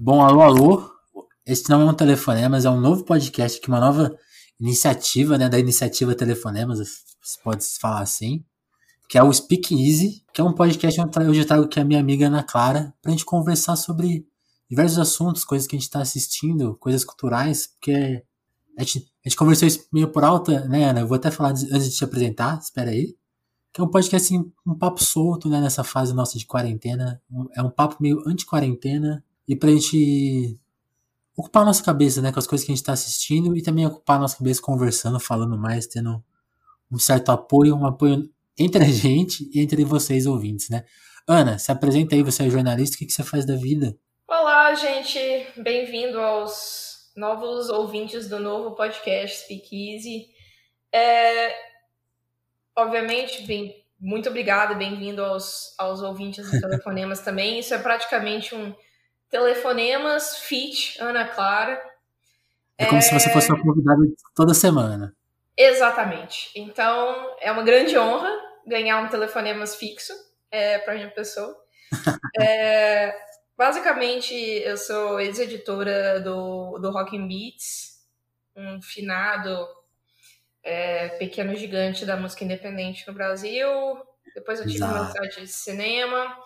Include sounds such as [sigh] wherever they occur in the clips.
Bom, alô, alô. Esse não é um telefonema, mas é um novo podcast aqui, uma nova iniciativa, né, da iniciativa Telefonemas, se pode falar assim, que é o Speak Easy, que é um podcast onde eu já trago aqui a minha amiga Ana Clara, pra gente conversar sobre diversos assuntos, coisas que a gente tá assistindo, coisas culturais, porque a gente, a gente conversou isso meio por alta, né, Ana? Eu vou até falar antes de te apresentar, espera aí. Que é um podcast, assim, um papo solto, né, nessa fase nossa de quarentena. É um papo meio anti-quarentena, e pra gente ocupar a nossa cabeça, né, com as coisas que a gente está assistindo e também ocupar a nossa cabeça conversando, falando mais, tendo um certo apoio, um apoio entre a [laughs] gente e entre vocês ouvintes, né? Ana, se apresenta aí, você é jornalista, o que, que você faz da vida? Olá, gente, bem-vindo aos novos ouvintes do novo podcast Speak Easy. É, obviamente, bem, muito obrigada, bem-vindo aos, aos ouvintes do Telefonemas também. Isso é praticamente um Telefonemas, Fit, Ana Clara. É como é... se você fosse uma convidada toda semana. Exatamente. Então, é uma grande honra ganhar um Telefonemas fixo é, para minha pessoa. [laughs] é, basicamente, eu sou ex-editora do, do Rock and Beats, um finado é, pequeno gigante da música independente no Brasil. Depois eu tive Exato. uma site de cinema.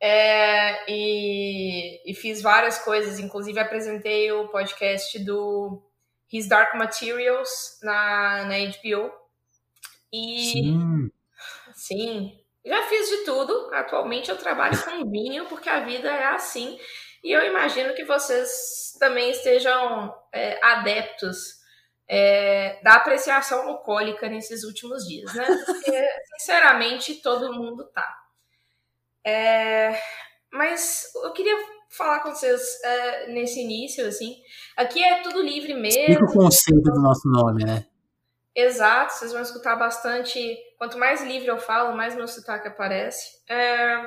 É, e, e, fiz várias coisas, inclusive apresentei o podcast do His Dark Materials na, na HBO. E sim. sim, já fiz de tudo. Atualmente eu trabalho com vinho, porque a vida é assim. E eu imagino que vocês também estejam é, adeptos é, da apreciação alcoólica nesses últimos dias, né? Porque, sinceramente, todo mundo tá. É, mas eu queria falar com vocês é, nesse início, assim. Aqui é tudo livre mesmo. Explica o conceito do nosso nome, né? Exato, vocês vão escutar bastante. Quanto mais livre eu falo, mais meu sotaque aparece. É,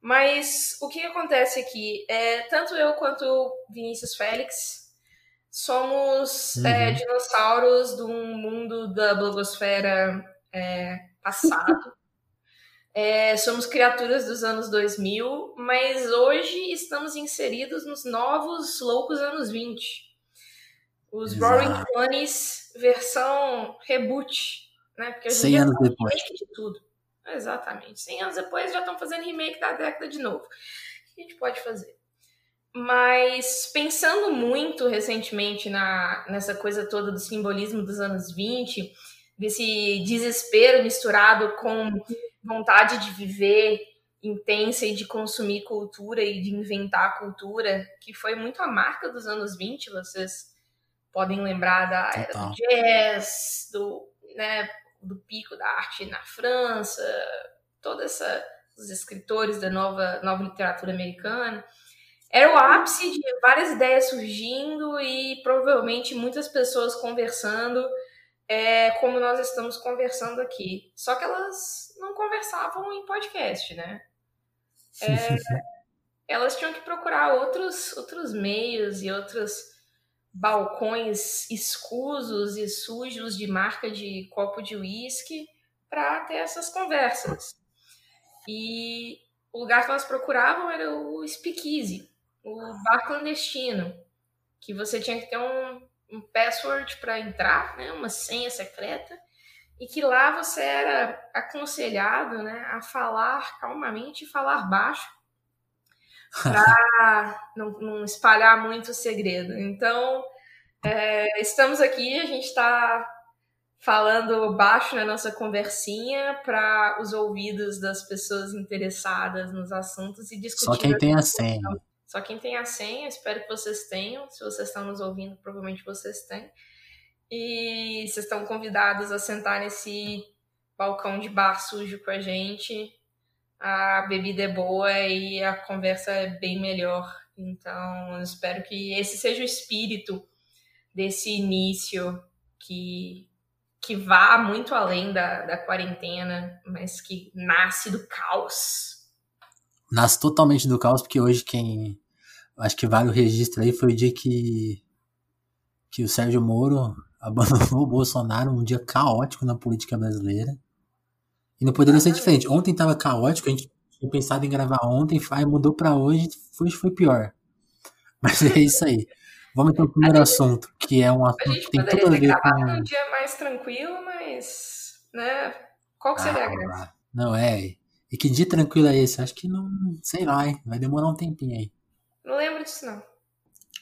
mas o que acontece aqui é tanto eu quanto Vinícius Félix somos é, uhum. é, dinossauros de um mundo da blogosfera é, passado. É, somos criaturas dos anos 2000, mas hoje estamos inseridos nos novos loucos anos 20. Os Exato. Roaring Twenties, versão reboot. Né? Porque 100 anos depois. De tudo. Exatamente. 100 anos depois já estão fazendo remake da década de novo. O que a gente pode fazer? Mas pensando muito recentemente na, nessa coisa toda do simbolismo dos anos 20, desse desespero misturado com vontade de viver intensa e de consumir cultura e de inventar cultura, que foi muito a marca dos anos 20, vocês podem lembrar da era do jazz, do, né, do pico da arte na França, toda essa os escritores da nova nova literatura americana. Era o ápice de várias ideias surgindo e provavelmente muitas pessoas conversando é, como nós estamos conversando aqui. Só que elas não conversavam em podcast, né? É, elas tinham que procurar outros, outros meios e outros balcões escusos e sujos de marca de copo de uísque para ter essas conversas. E o lugar que elas procuravam era o speakeasy, o bar clandestino, que você tinha que ter um um password para entrar, né, uma senha secreta, e que lá você era aconselhado né, a falar calmamente e falar baixo [laughs] para não, não, espalhar muito o segredo. Então, é, estamos aqui, a gente está falando baixo na nossa conversinha para os ouvidos das pessoas interessadas nos assuntos e discutindo. Só quem tem a senha. Só quem tem a senha, espero que vocês tenham. Se vocês estão nos ouvindo, provavelmente vocês têm. E vocês estão convidados a sentar nesse balcão de bar sujo com a gente. A bebida é boa e a conversa é bem melhor. Então, eu espero que esse seja o espírito desse início que, que vá muito além da, da quarentena, mas que nasce do caos nasce totalmente do caos, porque hoje quem. Acho que vale o registro aí foi o dia que. que o Sérgio Moro abandonou [laughs] o Bolsonaro, um dia caótico na política brasileira. E não poderia ser diferente. Ontem tava caótico, a gente tinha pensado em gravar ontem, aí mudou para hoje, foi, foi pior. [laughs] Mas é isso aí. Vamos então pro primeiro gente, assunto, que é um assunto que tem tudo a ver com. um dia mais tranquilo, mas. né? Qual que seria ah, a graça? Não, é. E que dia tranquilo é esse? Acho que não. Sei lá, hein? Vai demorar um tempinho aí. Não lembro disso, não.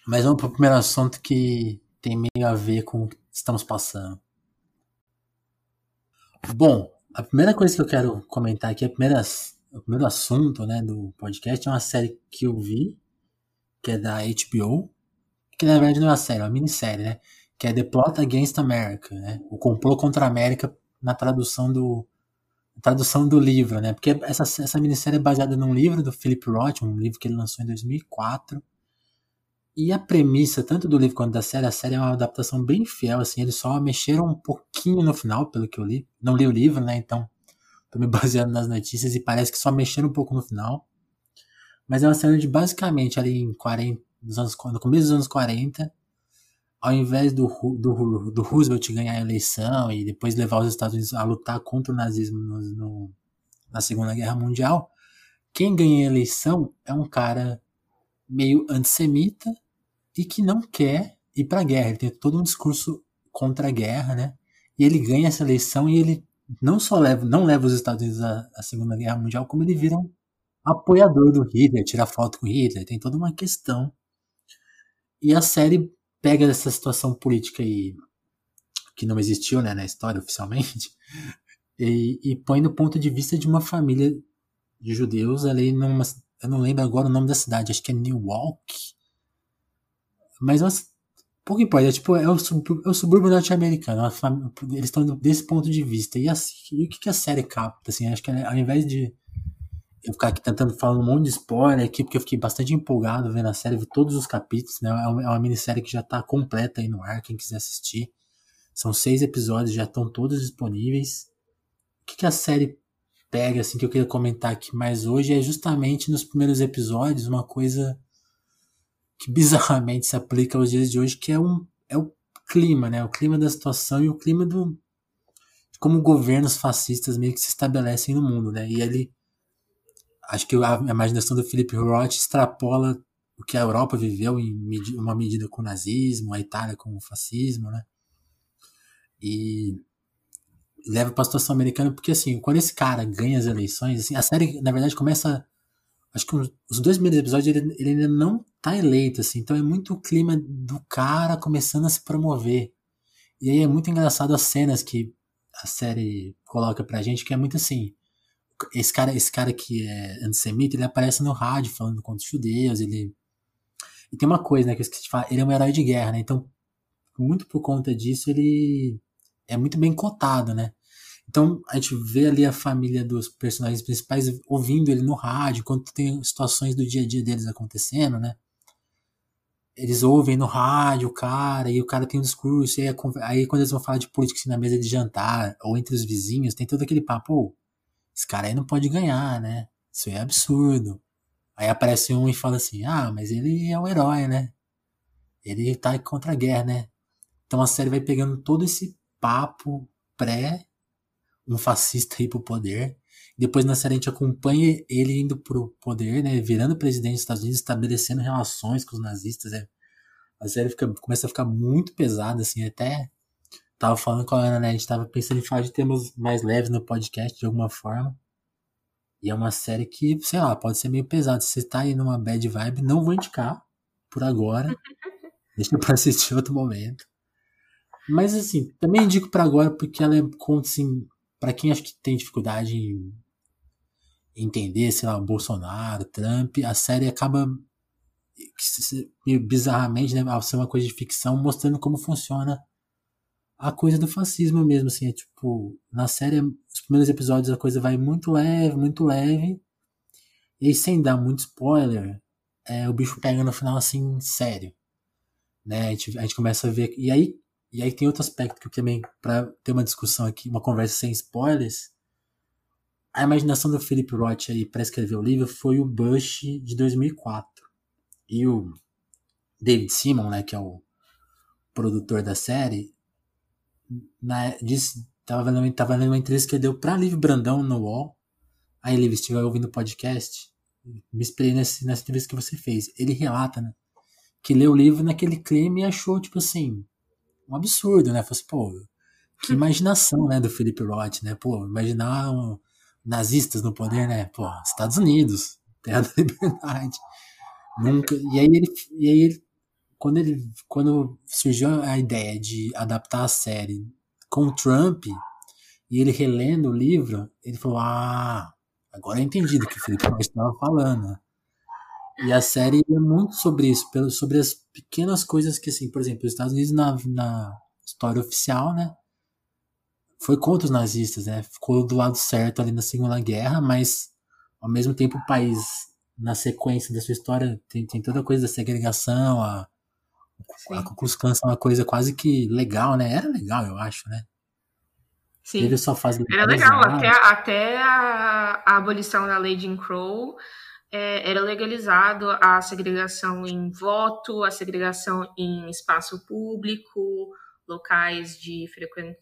Mas vamos pro primeiro assunto que tem meio a ver com o que estamos passando. Bom, a primeira coisa que eu quero comentar aqui, a primeira, o primeiro assunto né, do podcast é uma série que eu vi, que é da HBO, que na verdade não é uma série, é uma minissérie, né? Que é The Plot Against America, né? O complô contra a América na tradução do tradução do livro, né? Porque essa, essa minissérie é baseada num livro do Philip Roth, um livro que ele lançou em 2004. E a premissa, tanto do livro quanto da série, a série é uma adaptação bem fiel, assim, eles só mexeram um pouquinho no final, pelo que eu li. Não li o livro, né? Então, tô me [laughs] baseando nas notícias e parece que só mexeram um pouco no final. Mas é uma série de basicamente ali em 40, nos anos, no começo dos anos 40, ao invés do, do, do Roosevelt ganhar a eleição e depois levar os Estados Unidos a lutar contra o nazismo no, no, na Segunda Guerra Mundial, quem ganha a eleição é um cara meio antissemita e que não quer ir para a guerra. Ele tem todo um discurso contra a guerra, né? E ele ganha essa eleição e ele não só leva, não leva os Estados Unidos à, à Segunda Guerra Mundial, como ele vira um apoiador do Hitler, tira foto com Hitler, tem toda uma questão e a série pega essa situação política aí, que não existiu né, na história oficialmente, [laughs] e, e põe no ponto de vista de uma família de judeus ali numa. Eu não lembro agora o nome da cidade, acho que é Newark. Mas mas pouco importa, é, tipo, é o, é o subúrbio norte-americano. Eles estão desse ponto de vista. E, assim, e o que, que a série capta? Assim, acho que ao invés de eu ficar aqui tentando falar um monte de spoiler aqui, porque eu fiquei bastante empolgado vendo a série, vi todos os capítulos, né? É uma, é uma minissérie que já tá completa aí no ar, quem quiser assistir. São seis episódios, já estão todos disponíveis. O que, que a série pega, assim, que eu queria comentar aqui mais hoje é justamente nos primeiros episódios uma coisa que bizarramente se aplica aos dias de hoje, que é, um, é o clima, né? O clima da situação e o clima do. como governos fascistas meio que se estabelecem no mundo, né? E ele acho que a imaginação do Philip Roth extrapola o que a Europa viveu em uma medida com o nazismo, a Itália com o fascismo, né? E leva para a situação americana porque assim, quando esse cara ganha as eleições, assim, a série na verdade começa acho que os dois primeiros episódios ele, ele ainda não tá eleito assim, então é muito o clima do cara começando a se promover. E aí é muito engraçado as cenas que a série coloca pra gente, que é muito assim, esse cara, esse cara que é antissemita, ele aparece no rádio falando contra os judeus, ele... E tem uma coisa, né, que eu esqueci de falar, ele é um herói de guerra, né, então, muito por conta disso, ele é muito bem cotado, né. Então, a gente vê ali a família dos personagens principais ouvindo ele no rádio, quando tem situações do dia a dia deles acontecendo, né. Eles ouvem no rádio o cara, e o cara tem um discurso, e aí, quando eles vão falar de política assim, na mesa de jantar, ou entre os vizinhos, tem todo aquele papo, esse cara aí não pode ganhar, né? Isso é absurdo. Aí aparece um e fala assim: ah, mas ele é um herói, né? Ele tá contra a guerra, né? Então a série vai pegando todo esse papo pré um fascista ir pro poder. Depois na série a gente acompanha ele indo pro poder, né? Virando presidente dos Estados Unidos, estabelecendo relações com os nazistas. É. A série fica, começa a ficar muito pesada, assim, até tava falando com a Ana, né? A gente tava pensando em falar de temas mais leves no podcast de alguma forma. E é uma série que, sei lá, pode ser meio pesado. Se você tá aí numa bad vibe, não vou indicar por agora. [laughs] Deixa pra assistir outro momento. Mas assim, também indico para agora porque ela é conta assim, para quem acha que tem dificuldade em entender, sei lá, Bolsonaro, Trump, a série acaba bizarramente, né, ao ser uma coisa de ficção, mostrando como funciona a coisa do fascismo mesmo, assim, é tipo, na série, os primeiros episódios a coisa vai muito leve, muito leve, e sem dar muito spoiler, é, o bicho pega no final, assim, sério, né, a gente, a gente começa a ver, e aí, e aí tem outro aspecto que eu também, para ter uma discussão aqui, uma conversa sem spoilers, a imaginação do Philip Roth aí para escrever o livro foi o Bush de 2004, e o David Simon, né, que é o produtor da série, na, disse, tava vendo, tava vendo uma entrevista que ele deu pra Liv Brandão no UOL. Aí, se estiver ouvindo o podcast, me espelhei nesse, nessa entrevista que você fez. Ele relata, né? que leu o livro naquele clima e achou, tipo assim, um absurdo, né? Falei assim, pô, que imaginação, né, do Felipe Roth, né? Pô, imaginar um, nazistas no poder, né? Pô, Estados Unidos, terra da [laughs] liberdade. Nunca. E aí ele, e aí ele, quando ele, quando surgiu a ideia de adaptar a série com o Trump e ele relendo o livro, ele falou: "Ah, agora eu entendi do que o Felipe Roth estava falando". E a série é muito sobre isso, sobre as pequenas coisas que, assim, por exemplo, os Estados Unidos na, na história oficial, né? Foi contra os nazistas, né? Ficou do lado certo ali na Segunda Guerra, mas ao mesmo tempo o país, na sequência da sua história, tem, tem toda a coisa da segregação, a, Sim. a Ku Klux Klan é uma coisa quase que legal, né? Era legal, eu acho, né? Sim. Teve sua fase Era legal, até, até a, a abolição da de Jim Crow é, era legalizado a segregação em voto, a segregação em espaço público, locais de.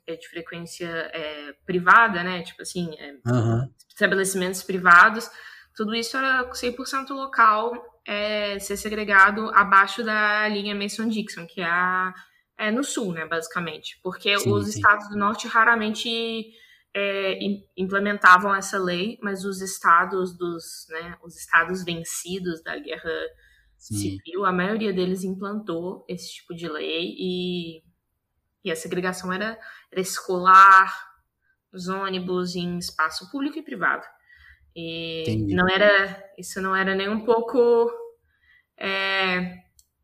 É, de frequência é, privada, né? Tipo assim, é, uhum. estabelecimentos privados. Tudo isso era 100% local, é, ser segregado abaixo da linha Mason-Dixon, que é, a, é no sul, né, basicamente. Porque sim, os sim. estados do norte raramente é, implementavam essa lei, mas os estados dos, né, os estados vencidos da guerra Sim. civil, a maioria deles implantou esse tipo de lei e, e a segregação era, era escolar, os ônibus em espaço público e privado. E Entendi. não era, isso não era nem um pouco é,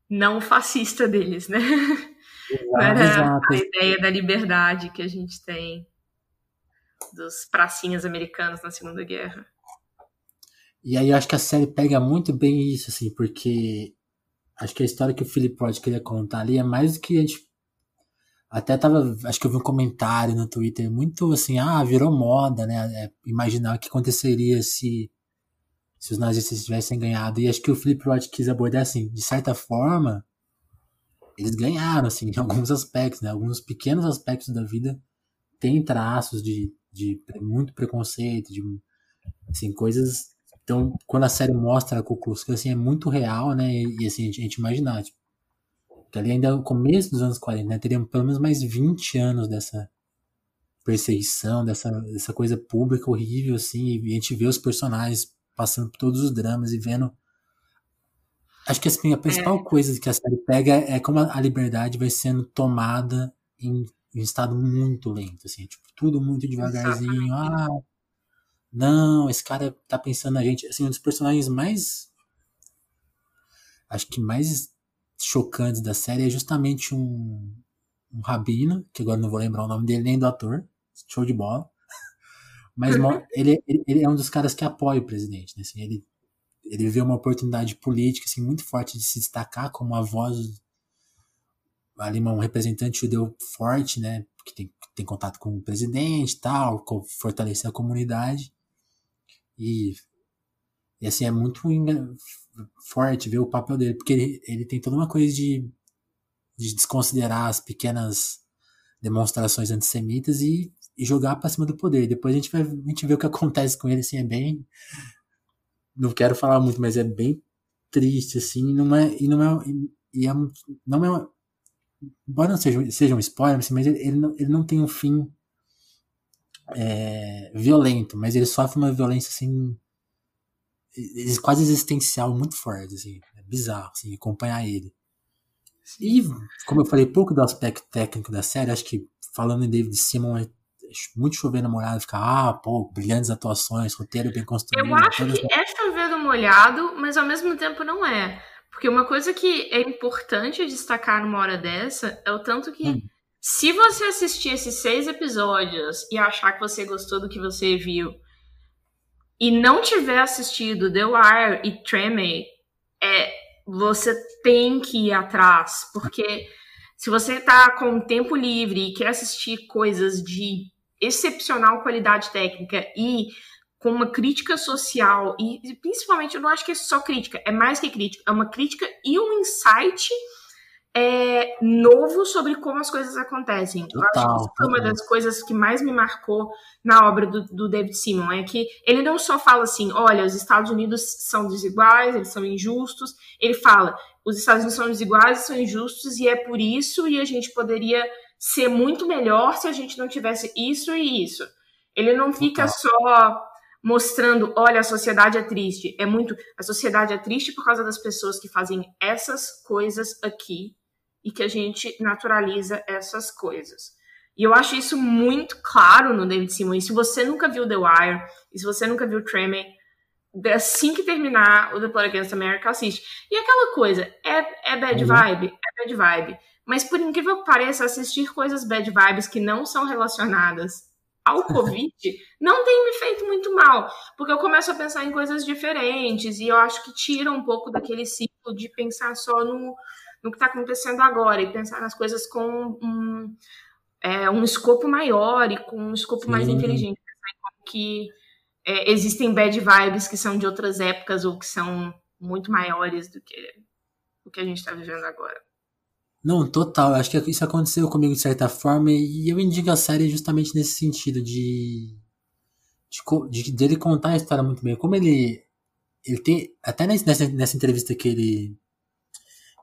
não fascista deles, né? [laughs] Exato, era exato. a ideia da liberdade que a gente tem dos pracinhas americanos na Segunda Guerra. E aí eu acho que a série pega muito bem isso, assim, porque acho que a história que o Philip Roth queria contar ali é mais do que a gente. Até tava. Acho que eu vi um comentário no Twitter muito assim, ah, virou moda, né? É, imaginar o que aconteceria se, se os nazistas tivessem ganhado. E acho que o Philip Roth quis abordar assim, de certa forma, eles ganharam, assim, [laughs] em alguns aspectos, né? Alguns pequenos aspectos da vida têm traços de de muito preconceito, de assim, coisas. Então, quando a série mostra a Ku assim, é muito real, né? E, assim, a gente, a gente imaginar, tipo, que ali ainda no começo dos anos 40, né? Teríamos pelo menos mais 20 anos dessa perseguição, dessa, dessa coisa pública horrível, assim, e a gente vê os personagens passando por todos os dramas e vendo. Acho que assim, a principal é. coisa que a série pega é como a liberdade vai sendo tomada em em estado muito lento, assim, tipo, tudo muito devagarzinho. Ah, não, esse cara tá pensando na gente. Assim, um dos personagens mais. Acho que mais chocantes da série é justamente um, um rabino, que agora não vou lembrar o nome dele nem do ator, show de bola. [laughs] Mas ele, ele, ele, é um dos caras que apoia o presidente, né? Assim, ele, ele vê uma oportunidade política assim, muito forte de se destacar como a voz ali um representante judeu forte, né, que tem, tem contato com o presidente e tal, fortalecer a comunidade. E, e assim, é muito forte ver o papel dele, porque ele, ele tem toda uma coisa de, de desconsiderar as pequenas demonstrações antissemitas e, e jogar para cima do poder. Depois a gente vai a gente vê o que acontece com ele, assim, é bem. Não quero falar muito, mas é bem triste, assim, não é, e não é, e é, não é embora não seja, seja um spoiler, assim, mas ele, não, ele não tem um fim é, violento, mas ele sofre uma violência assim quase existencial muito forte, assim, é bizarro, assim, acompanhar ele. E, como eu falei pouco do aspecto técnico da série, acho que falando em David Simon, é muito chovendo molhado, ficar, ah, pô, brilhantes atuações, roteiro bem construído. Eu acho que é chovendo molhado, mas ao mesmo tempo não é. Porque uma coisa que é importante destacar numa hora dessa é o tanto que, hum. se você assistir esses seis episódios e achar que você gostou do que você viu, e não tiver assistido The Wire e Tremé, é, você tem que ir atrás, porque se você tá com tempo livre e quer assistir coisas de excepcional qualidade técnica e com uma crítica social e, principalmente eu não acho que é só crítica, é mais que crítica, é uma crítica e um insight é, novo sobre como as coisas acontecem. Eu acho que isso foi uma das coisas que mais me marcou na obra do, do, David Simon, é que ele não só fala assim, olha, os Estados Unidos são desiguais, eles são injustos, ele fala, os Estados Unidos são desiguais, são injustos, e é por isso, e a gente poderia ser muito melhor se a gente não tivesse isso e isso. Ele não fica Total. só mostrando, olha, a sociedade é triste. É muito. A sociedade é triste por causa das pessoas que fazem essas coisas aqui e que a gente naturaliza essas coisas. E eu acho isso muito claro no David Simon. E se você nunca viu The Wire, e se você nunca viu Tremor, assim que terminar o The Plot Against America, assiste. E aquela coisa, é, é bad uhum. vibe? É bad vibe. Mas por incrível que pareça, assistir coisas bad vibes que não são relacionadas ao Covid não tem me feito muito mal, porque eu começo a pensar em coisas diferentes e eu acho que tira um pouco daquele ciclo de pensar só no, no que está acontecendo agora e pensar nas coisas com um, é, um escopo maior e com um escopo Sim. mais inteligente. Que é, existem bad vibes que são de outras épocas ou que são muito maiores do que o que a gente está vivendo agora. Não, total. Acho que isso aconteceu comigo de certa forma e eu indico a série justamente nesse sentido de, de, de dele contar a história muito bem. Como ele ele tem até nessa, nessa entrevista que ele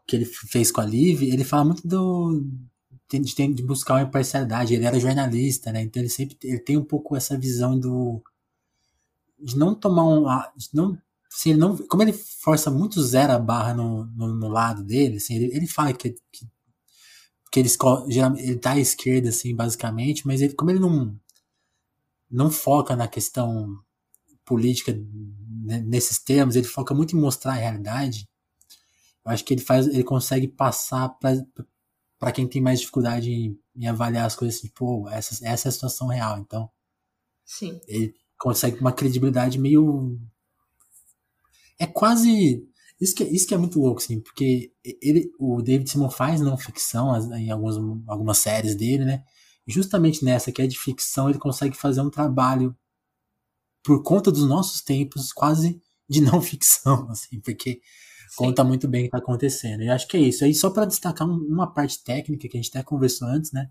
que ele fez com a Liv, ele fala muito do de, de buscar uma imparcialidade. Ele era jornalista, né? Então ele sempre ele tem um pouco essa visão do de não tomar um de não assim, ele não, como ele força muito zero a barra no, no, no lado dele, assim, ele, ele fala que, que, que ele, ele tá à esquerda, assim, basicamente, mas ele, como ele não, não foca na questão política nesses termos, ele foca muito em mostrar a realidade. Eu acho que ele faz, ele consegue passar para quem tem mais dificuldade em, em, avaliar as coisas assim, pô, essa, essa é a situação real. Então, Sim. ele consegue uma credibilidade meio é quase. Isso que, é, isso que é muito louco, assim, porque ele, o David Simon faz não ficção em algumas, algumas séries dele, né? Justamente nessa que é de ficção, ele consegue fazer um trabalho por conta dos nossos tempos, quase de não [laughs] ficção, assim, porque Sim. conta muito bem o que está acontecendo. E acho que é isso. Aí só para destacar uma parte técnica que a gente até conversou antes, né?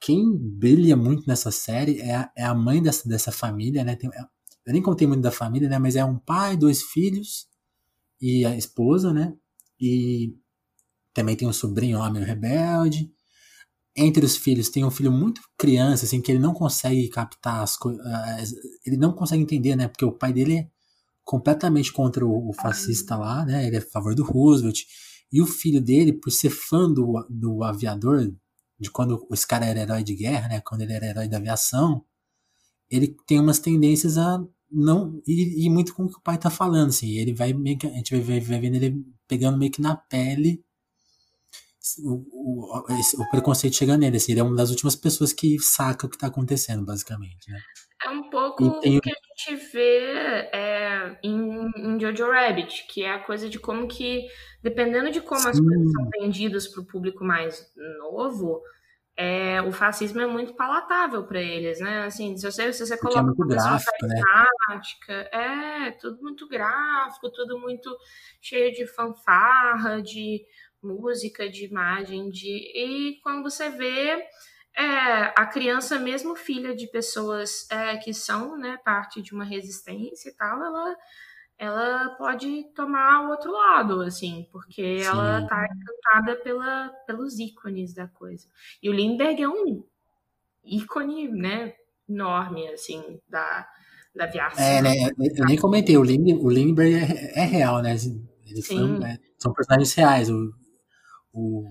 Quem brilha muito nessa série é a, é a mãe dessa, dessa família, né? Tem, eu nem contei muito da família, né? Mas é um pai, dois filhos e a esposa, né? E também tem um sobrinho homem rebelde. Entre os filhos tem um filho muito criança, assim, que ele não consegue captar as coisas. Ele não consegue entender, né? Porque o pai dele é completamente contra o, fascista lá, né? Ele é a favor do Roosevelt. E o filho dele, por ser fã do, do aviador, de quando esse cara era herói de guerra, né? Quando ele era herói da aviação, ele tem umas tendências a não ir, ir muito com o que o pai tá falando, assim. Ele vai meio que, a gente vai, vai vendo ele pegando meio que na pele o, o, o, preconceito chegando nele, assim. Ele é uma das últimas pessoas que saca o que tá acontecendo, basicamente, né? É um pouco tem... o que a gente vê é, em, em, Jojo Rabbit, que é a coisa de como que, dependendo de como Sim. as coisas são vendidas para o público mais novo, é, o fascismo é muito palatável para eles, né? Assim, se você, se você coloca é muito gráfico, né? é tudo muito gráfico, tudo muito cheio de fanfarra, de música, de imagem, de e quando você vê é, a criança, mesmo filha de pessoas é, que são, né, parte de uma resistência e tal, ela ela pode tomar o outro lado, assim, porque Sim. ela tá encantada pela, pelos ícones da coisa. E o Lindbergh é um ícone, né, enorme, assim, da, da aviação. É, né, eu nem comentei, o, Lind, o Lindbergh é, é real, né, eles são, né, são personagens reais, o, o,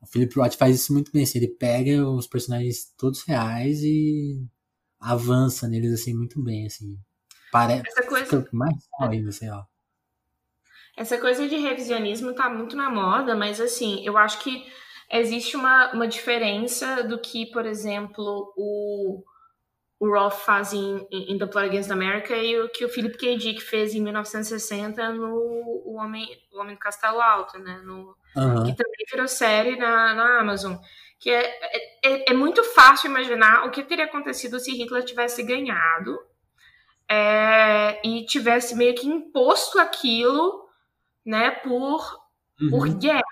o Philip Roth faz isso muito bem, assim, ele pega os personagens todos reais e avança neles, assim, muito bem, assim. Parece essa coisa... mais ainda, sei lá. Essa coisa de revisionismo tá muito na moda, mas assim, eu acho que existe uma, uma diferença do que, por exemplo, o, o Roth faz em, em The Plot Against America e o que o Philip K. Dick fez em 1960 no O Homem, o Homem do Castelo Alto, né? No, uhum. Que também virou série na, na Amazon. Que é, é, é muito fácil imaginar o que teria acontecido se Hitler tivesse ganhado é, e tivesse meio que imposto aquilo, né, por, uhum. por guerra.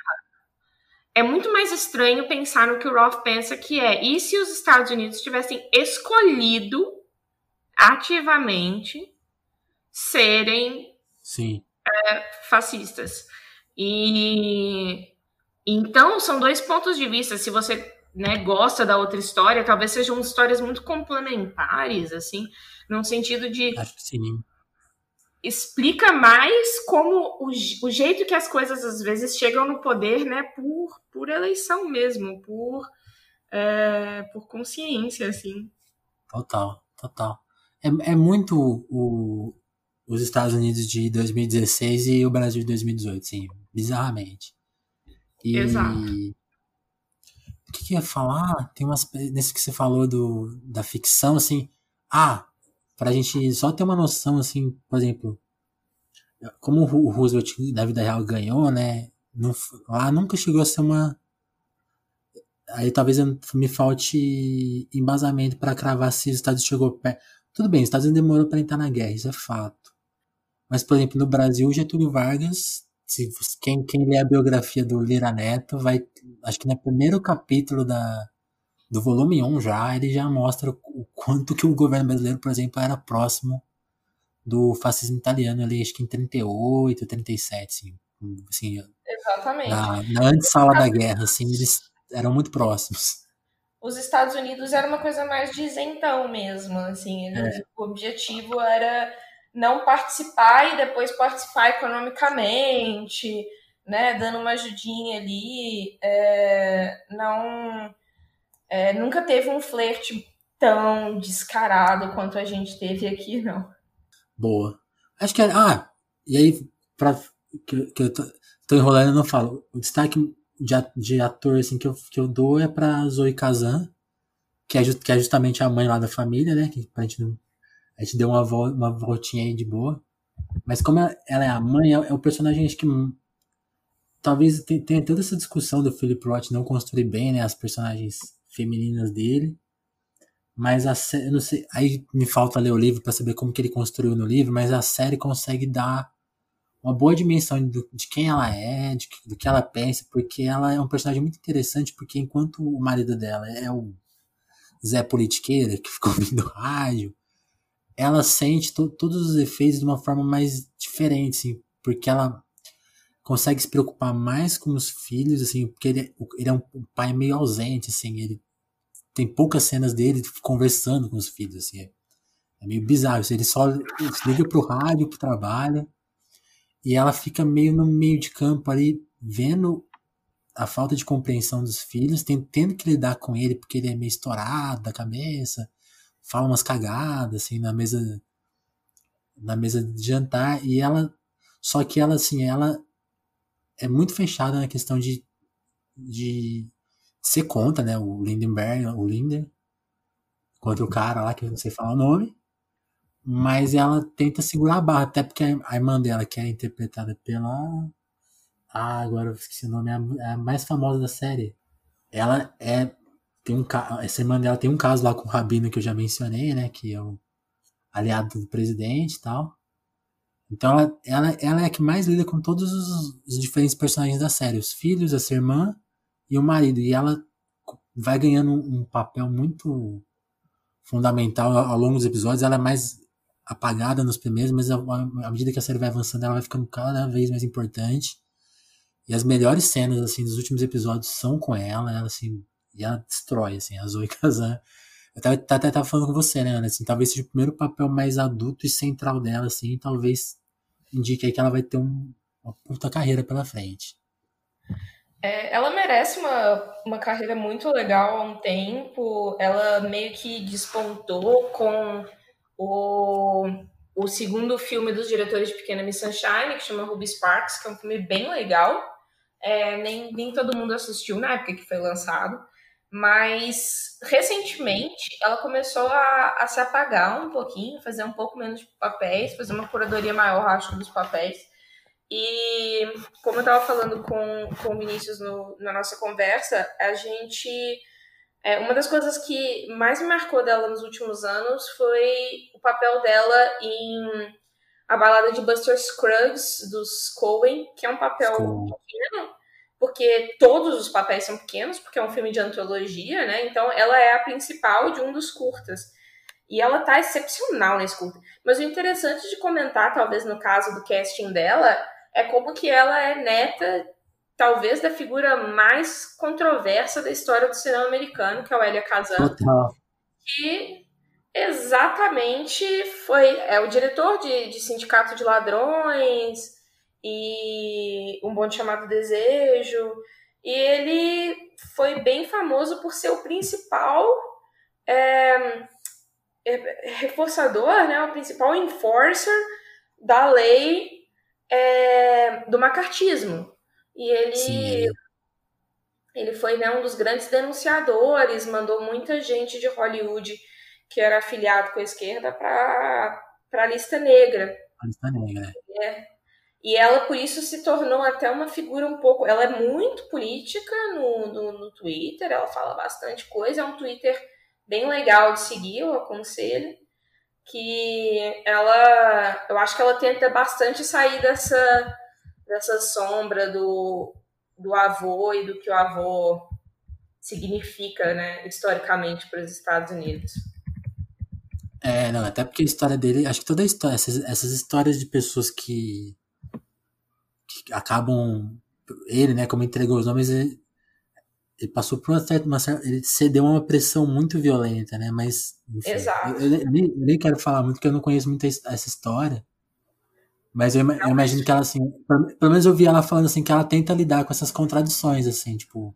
é muito mais estranho pensar no que o Roth pensa que é, e se os Estados Unidos tivessem escolhido ativamente serem Sim. É, fascistas. E então são dois pontos de vista. Se você né, gosta da outra história, talvez sejam histórias muito complementares, assim, num sentido de. Acho que sim. Explica mais como o, o jeito que as coisas às vezes chegam no poder, né, por, por eleição mesmo, por, é, por consciência, assim. Total, total. É, é muito o, os Estados Unidos de 2016 e o Brasil de 2018, sim, bizarramente. E, Exato. O que, que ia falar? Tem umas. Nesse que você falou do, da ficção, assim. Ah, pra gente só ter uma noção, assim, por exemplo. Como o Roosevelt da vida real ganhou, né? Não, lá nunca chegou a ser uma. Aí talvez me falte embasamento para cravar se os Estados chegou perto. Tudo bem, os Estados Unidos demorou para entrar na guerra, isso é fato. Mas, por exemplo, no Brasil, Getúlio Vargas se, quem, quem lê a biografia do Lira Neto vai. Acho que no primeiro capítulo da, do volume 1 já, ele já mostra o quanto que o governo brasileiro, por exemplo, era próximo do fascismo italiano ali, acho que em 38, 37, assim. assim Exatamente. Na, na antessala da guerra, assim, eles eram muito próximos. Os Estados Unidos era uma coisa mais de isentão mesmo, assim, é. o objetivo era não participar e depois participar economicamente, né, dando uma ajudinha ali, é, não é, nunca teve um flerte tão descarado quanto a gente teve aqui, não. Boa. Acho que ah, e aí para que, que, eu tô, tô enrolando, eu não falo. O destaque de, de ator assim que eu, que eu dou é para Zoe Kazan, que é, que é justamente a mãe lá da família, né, que pra gente não a gente deu uma, vo uma voltinha aí de boa. Mas como ela, ela é a mãe, é, é, o personagem acho que talvez tenha toda essa discussão do Philip Roth não construir bem, né, as personagens femininas dele. Mas a série, não sei, aí me falta ler o livro para saber como que ele construiu no livro, mas a série consegue dar uma boa dimensão do, de quem ela é, de, do que ela pensa, porque ela é um personagem muito interessante, porque enquanto o marido dela é o Zé Politiqueira, que [laughs] ficou ouvindo rádio, ela sente to todos os efeitos de uma forma mais diferente, assim, porque ela consegue se preocupar mais com os filhos, assim, porque ele, ele é um pai meio ausente, assim, ele tem poucas cenas dele conversando com os filhos, assim, é, é meio bizarro, ele só liga pro rádio, pro trabalho, e ela fica meio no meio de campo ali, vendo a falta de compreensão dos filhos, tendo que lidar com ele, porque ele é meio estourado da cabeça, fala umas cagadas, assim, na mesa na mesa de jantar, e ela, só que ela, assim, ela é muito fechada na questão de, de ser contra, né, o Lindenberg, o Linder, contra o cara lá, que eu não sei falar o nome, mas ela tenta segurar a barra, até porque a irmã dela, que é interpretada pela. Ah, agora eu esqueci o nome, é a, é mais famosa da série. Ela é tem um essa irmã dela tem um caso lá com o Rabino que eu já mencionei, né? Que é o aliado do presidente e tal. Então ela, ela, ela é a que mais lida com todos os, os, diferentes personagens da série, os filhos, essa irmã e o marido. E ela vai ganhando um, papel muito fundamental ao, longo dos episódios. Ela é mais apagada nos primeiros, mas à medida que a série vai avançando, ela vai ficando cada vez mais importante. E as melhores cenas assim dos últimos episódios são com ela, ela assim e ela destrói, assim, a Zoe [laughs] Kazan. Eu até tava, tava falando com você, né, Ana? Assim, talvez seja o primeiro papel mais adulto e central dela, assim, e talvez indique aí que ela vai ter um, uma puta carreira pela frente. É, ela merece uma, uma carreira muito legal há um tempo. Ela meio que despontou com o, o segundo filme dos diretores de Pequena Miss Sunshine, que chama Ruby Sparks, que é um filme bem legal. É, nem, nem todo mundo assistiu na época que foi lançado. Mas recentemente ela começou a, a, se apagar um pouquinho, fazer um pouco menos de papéis, fazer uma curadoria maior, acho, dos papéis. E como eu estava falando com, com o Vinícius no, na nossa conversa, a gente. É, uma das coisas que mais me marcou dela nos últimos anos foi o papel dela em A Balada de Buster Scruggs, dos Coen, que é um papel pequeno, porque todos os papéis são pequenos, porque é um filme de antologia, né? Então ela é a principal de um dos curtas. E ela tá excepcional nesse curta. Mas o interessante de comentar, talvez no caso do casting dela, é como que ela é neta, talvez, da figura mais controversa da história do cinema americano, que é o Elia Kazan. Total. Que exatamente foi é o diretor de, de Sindicato de Ladrões e Um Bonde Chamado Desejo. E ele foi bem famoso por ser o principal é, é, reforçador, né, o principal enforcer da lei é, do macartismo. E ele, Sim. ele foi né, um dos grandes denunciadores, mandou muita gente de Hollywood que era afiliado com a esquerda para a lista negra. A lista negra. É. E ela, por isso, se tornou até uma figura um pouco. Ela é muito política no, no, no Twitter, ela fala bastante coisa, é um Twitter bem legal de seguir, eu aconselho. Que ela, eu acho que ela tenta bastante sair dessa, dessa sombra do, do avô e do que o avô significa, né, historicamente para os Estados Unidos. É, não, até porque a história dele, acho que toda a história, essas, essas histórias de pessoas que, que acabam, ele, né, como entregou os nomes, ele, ele passou por uma certa, uma certa, ele cedeu a uma pressão muito violenta, né? Mas enfim, Exato. Eu, eu, nem, eu, nem, quero falar muito porque eu não conheço muito essa história. Mas eu, eu imagino que ela assim, pelo, pelo, menos eu vi ela falando assim que ela tenta lidar com essas contradições assim, tipo,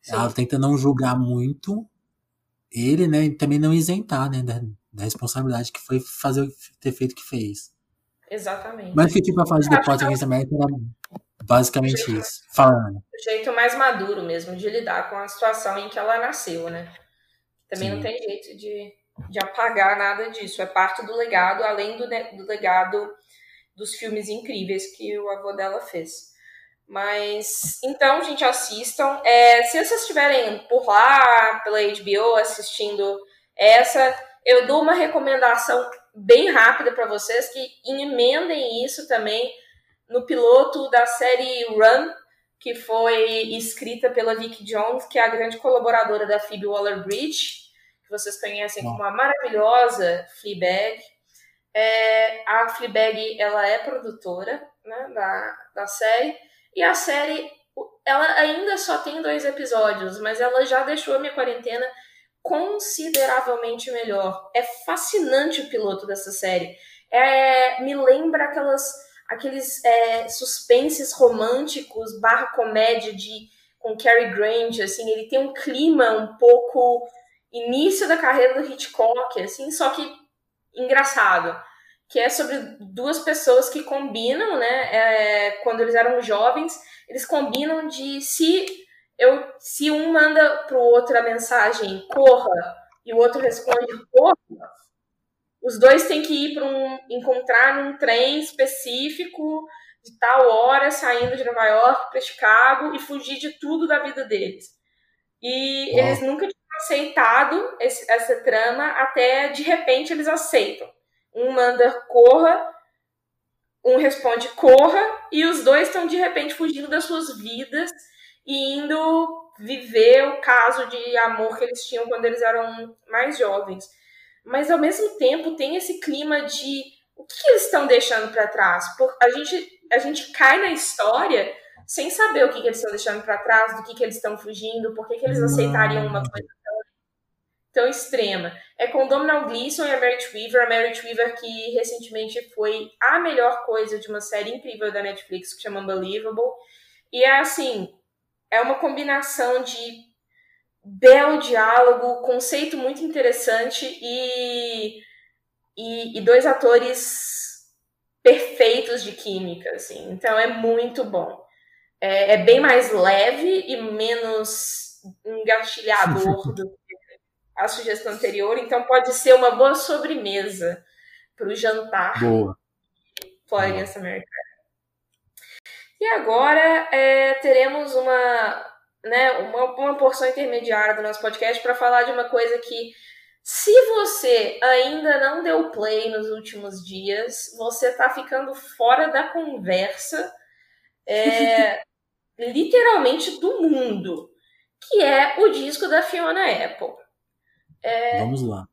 Sim. ela tenta não julgar muito ele, né, e também não isentar, né, da, da responsabilidade que foi fazer ter feito o que fez. Exatamente. Mas que tipo a fase do Potter Against America era Basicamente jeito, isso. Falando. O jeito mais maduro mesmo de lidar com a situação em que ela nasceu, né? Também Sim. não tem jeito de, de apagar nada disso. É parte do legado, além do, do legado dos filmes incríveis que o avô dela fez. Mas então, gente, assistam. É, se vocês estiverem por lá, pela HBO, assistindo essa, eu dou uma recomendação bem rápida para vocês que emendem isso também no piloto da série Run, que foi escrita pela Vicky Jones, que é a grande colaboradora da Phoebe Waller-Bridge, que vocês conhecem como a maravilhosa Fleabag. É, a Fleabag, ela é produtora né, da, da série, e a série, ela ainda só tem dois episódios, mas ela já deixou a minha quarentena consideravelmente melhor. É fascinante o piloto dessa série. É, me lembra aquelas aqueles é, suspenses românticos barra comédia de com Cary Grant, assim, ele tem um clima um pouco início da carreira do Hitchcock, assim, só que engraçado, que é sobre duas pessoas que combinam, né, é, quando eles eram jovens, eles combinam de se eu se um manda pro outro a mensagem corra e o outro responde corra, os dois têm que ir para um encontrar num trem específico de tal hora, saindo de Nova York para Chicago e fugir de tudo da vida deles. E eles nunca tinham aceitado esse, essa trama até de repente eles aceitam. Um manda corra, um responde corra e os dois estão de repente fugindo das suas vidas e indo viver o caso de amor que eles tinham quando eles eram mais jovens mas ao mesmo tempo tem esse clima de o que, eles estão deixando para trás? A, gente, a gente cai na história sem saber o que, que eles estão deixando para trás, do que, que eles estão fugindo, por que, que eles aceitariam uma coisa tão, tão extrema. É com Domhnall Gleeson e a Merit Weaver, a Merit Weaver que recentemente foi a melhor coisa de uma série incrível da Netflix que chama Unbelievable. E é assim, é uma combinação de belo diálogo, conceito muito interessante e, e, e, dois atores perfeitos de química, assim. Então é muito bom. É, é bem mais leve e menos engatilhador [laughs] do que a sugestão anterior. Então pode ser uma boa sobremesa para o jantar. Boa. Florence Americana. E agora é, teremos uma né, uma, uma porção intermediária do nosso podcast para falar de uma coisa que, se você ainda não deu play nos últimos dias, você está ficando fora da conversa. É, [laughs] literalmente do mundo, que é o disco da Fiona Apple. É, Vamos lá.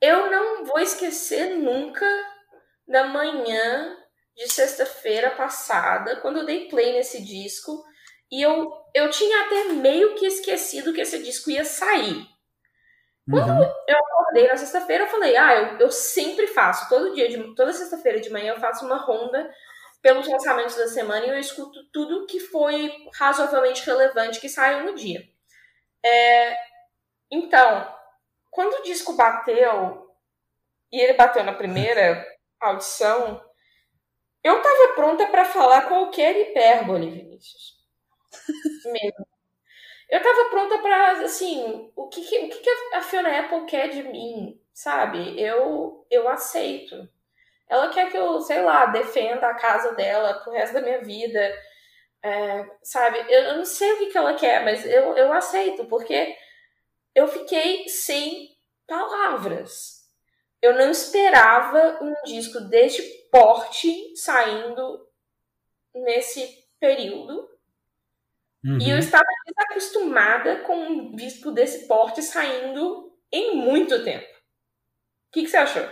Eu não vou esquecer nunca da manhã de sexta-feira passada, quando eu dei play nesse disco, e eu, eu tinha até meio que esquecido que esse disco ia sair. Quando uhum. eu acordei na sexta-feira, eu falei, ah, eu, eu sempre faço, todo dia, de, toda sexta-feira de manhã eu faço uma ronda pelos lançamentos da semana e eu escuto tudo que foi razoavelmente relevante que saiu no dia. É, então, quando o disco bateu, e ele bateu na primeira [laughs] audição, eu tava pronta para falar qualquer hipérbole, Vinícius. Mesmo. Eu tava pronta para assim, o que, que, o que, que a Fiona Apple quer de mim, sabe? Eu, eu aceito. Ela quer que eu, sei lá, defenda a casa dela pro resto da minha vida. É, sabe? Eu, eu, não sei o que, que ela quer, mas eu, eu aceito, porque eu fiquei sem palavras. Eu não esperava um disco deste porte saindo nesse período. Uhum. E eu estava desacostumada com um disco desse porte saindo em muito tempo. O que, que você achou?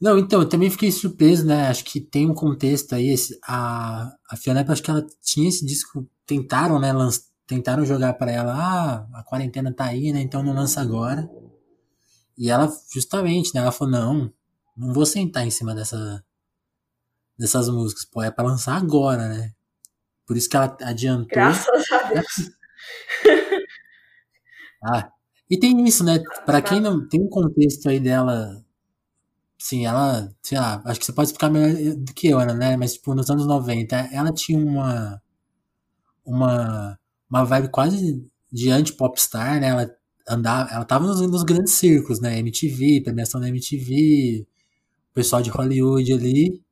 Não, então, eu também fiquei surpreso, né? Acho que tem um contexto aí. Esse, a, a Fiona, acho que ela tinha esse disco. Tentaram, né? Lanç, tentaram jogar para ela. Ah, a quarentena tá aí, né? Então não lança agora. E ela, justamente, né? Ela falou: não, não vou sentar em cima dessa, dessas músicas. Pô, é pra lançar agora, né? Por isso que ela adiantou. Graças a Deus. [laughs] ah, e tem isso, né? Para quem não tem um contexto aí dela Sim, ela, sei lá, acho que você pode explicar melhor do que eu, né? Mas, tipo, nos anos 90, ela tinha uma. Uma. Uma vibe quase de anti-popstar, né? Ela andava. Ela tava nos, nos grandes circos, né? MTV, premiação da MTV, o pessoal de Hollywood ali.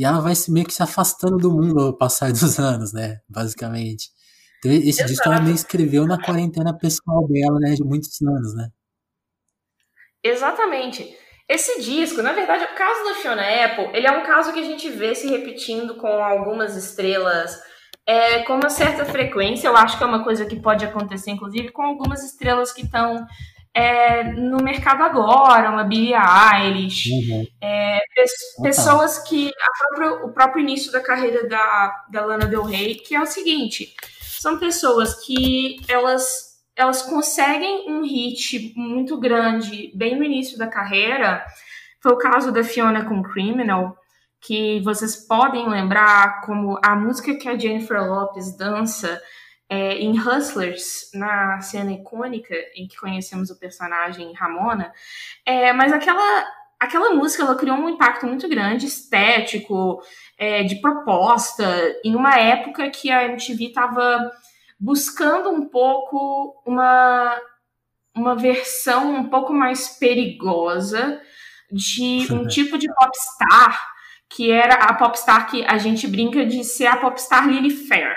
E ela vai meio que se afastando do mundo ao passar [laughs] dos anos, né? Basicamente. Então, esse Exato. disco ela meio escreveu na quarentena pessoal dela, né? De muitos anos, né? Exatamente. Esse disco, na verdade, o caso da Fiona Apple, ele é um caso que a gente vê se repetindo com algumas estrelas é, com uma certa frequência. Eu acho que é uma coisa que pode acontecer, inclusive, com algumas estrelas que estão é, no mercado agora, uma Billie Eilish, uhum. é, pessoas que própria, o próprio início da carreira da, da Lana Del Rey, que é o seguinte, são pessoas que elas elas conseguem um hit muito grande bem no início da carreira. Foi o caso da Fiona com Criminal, que vocês podem lembrar como a música que a Jennifer Lopez dança é, em Hustlers, na cena icônica em que conhecemos o personagem Ramona. É, mas aquela, aquela música ela criou um impacto muito grande, estético, é, de proposta, em uma época que a MTV estava buscando um pouco uma, uma versão um pouco mais perigosa de um tipo de popstar que era a popstar que a gente brinca de ser a popstar Lily Fair,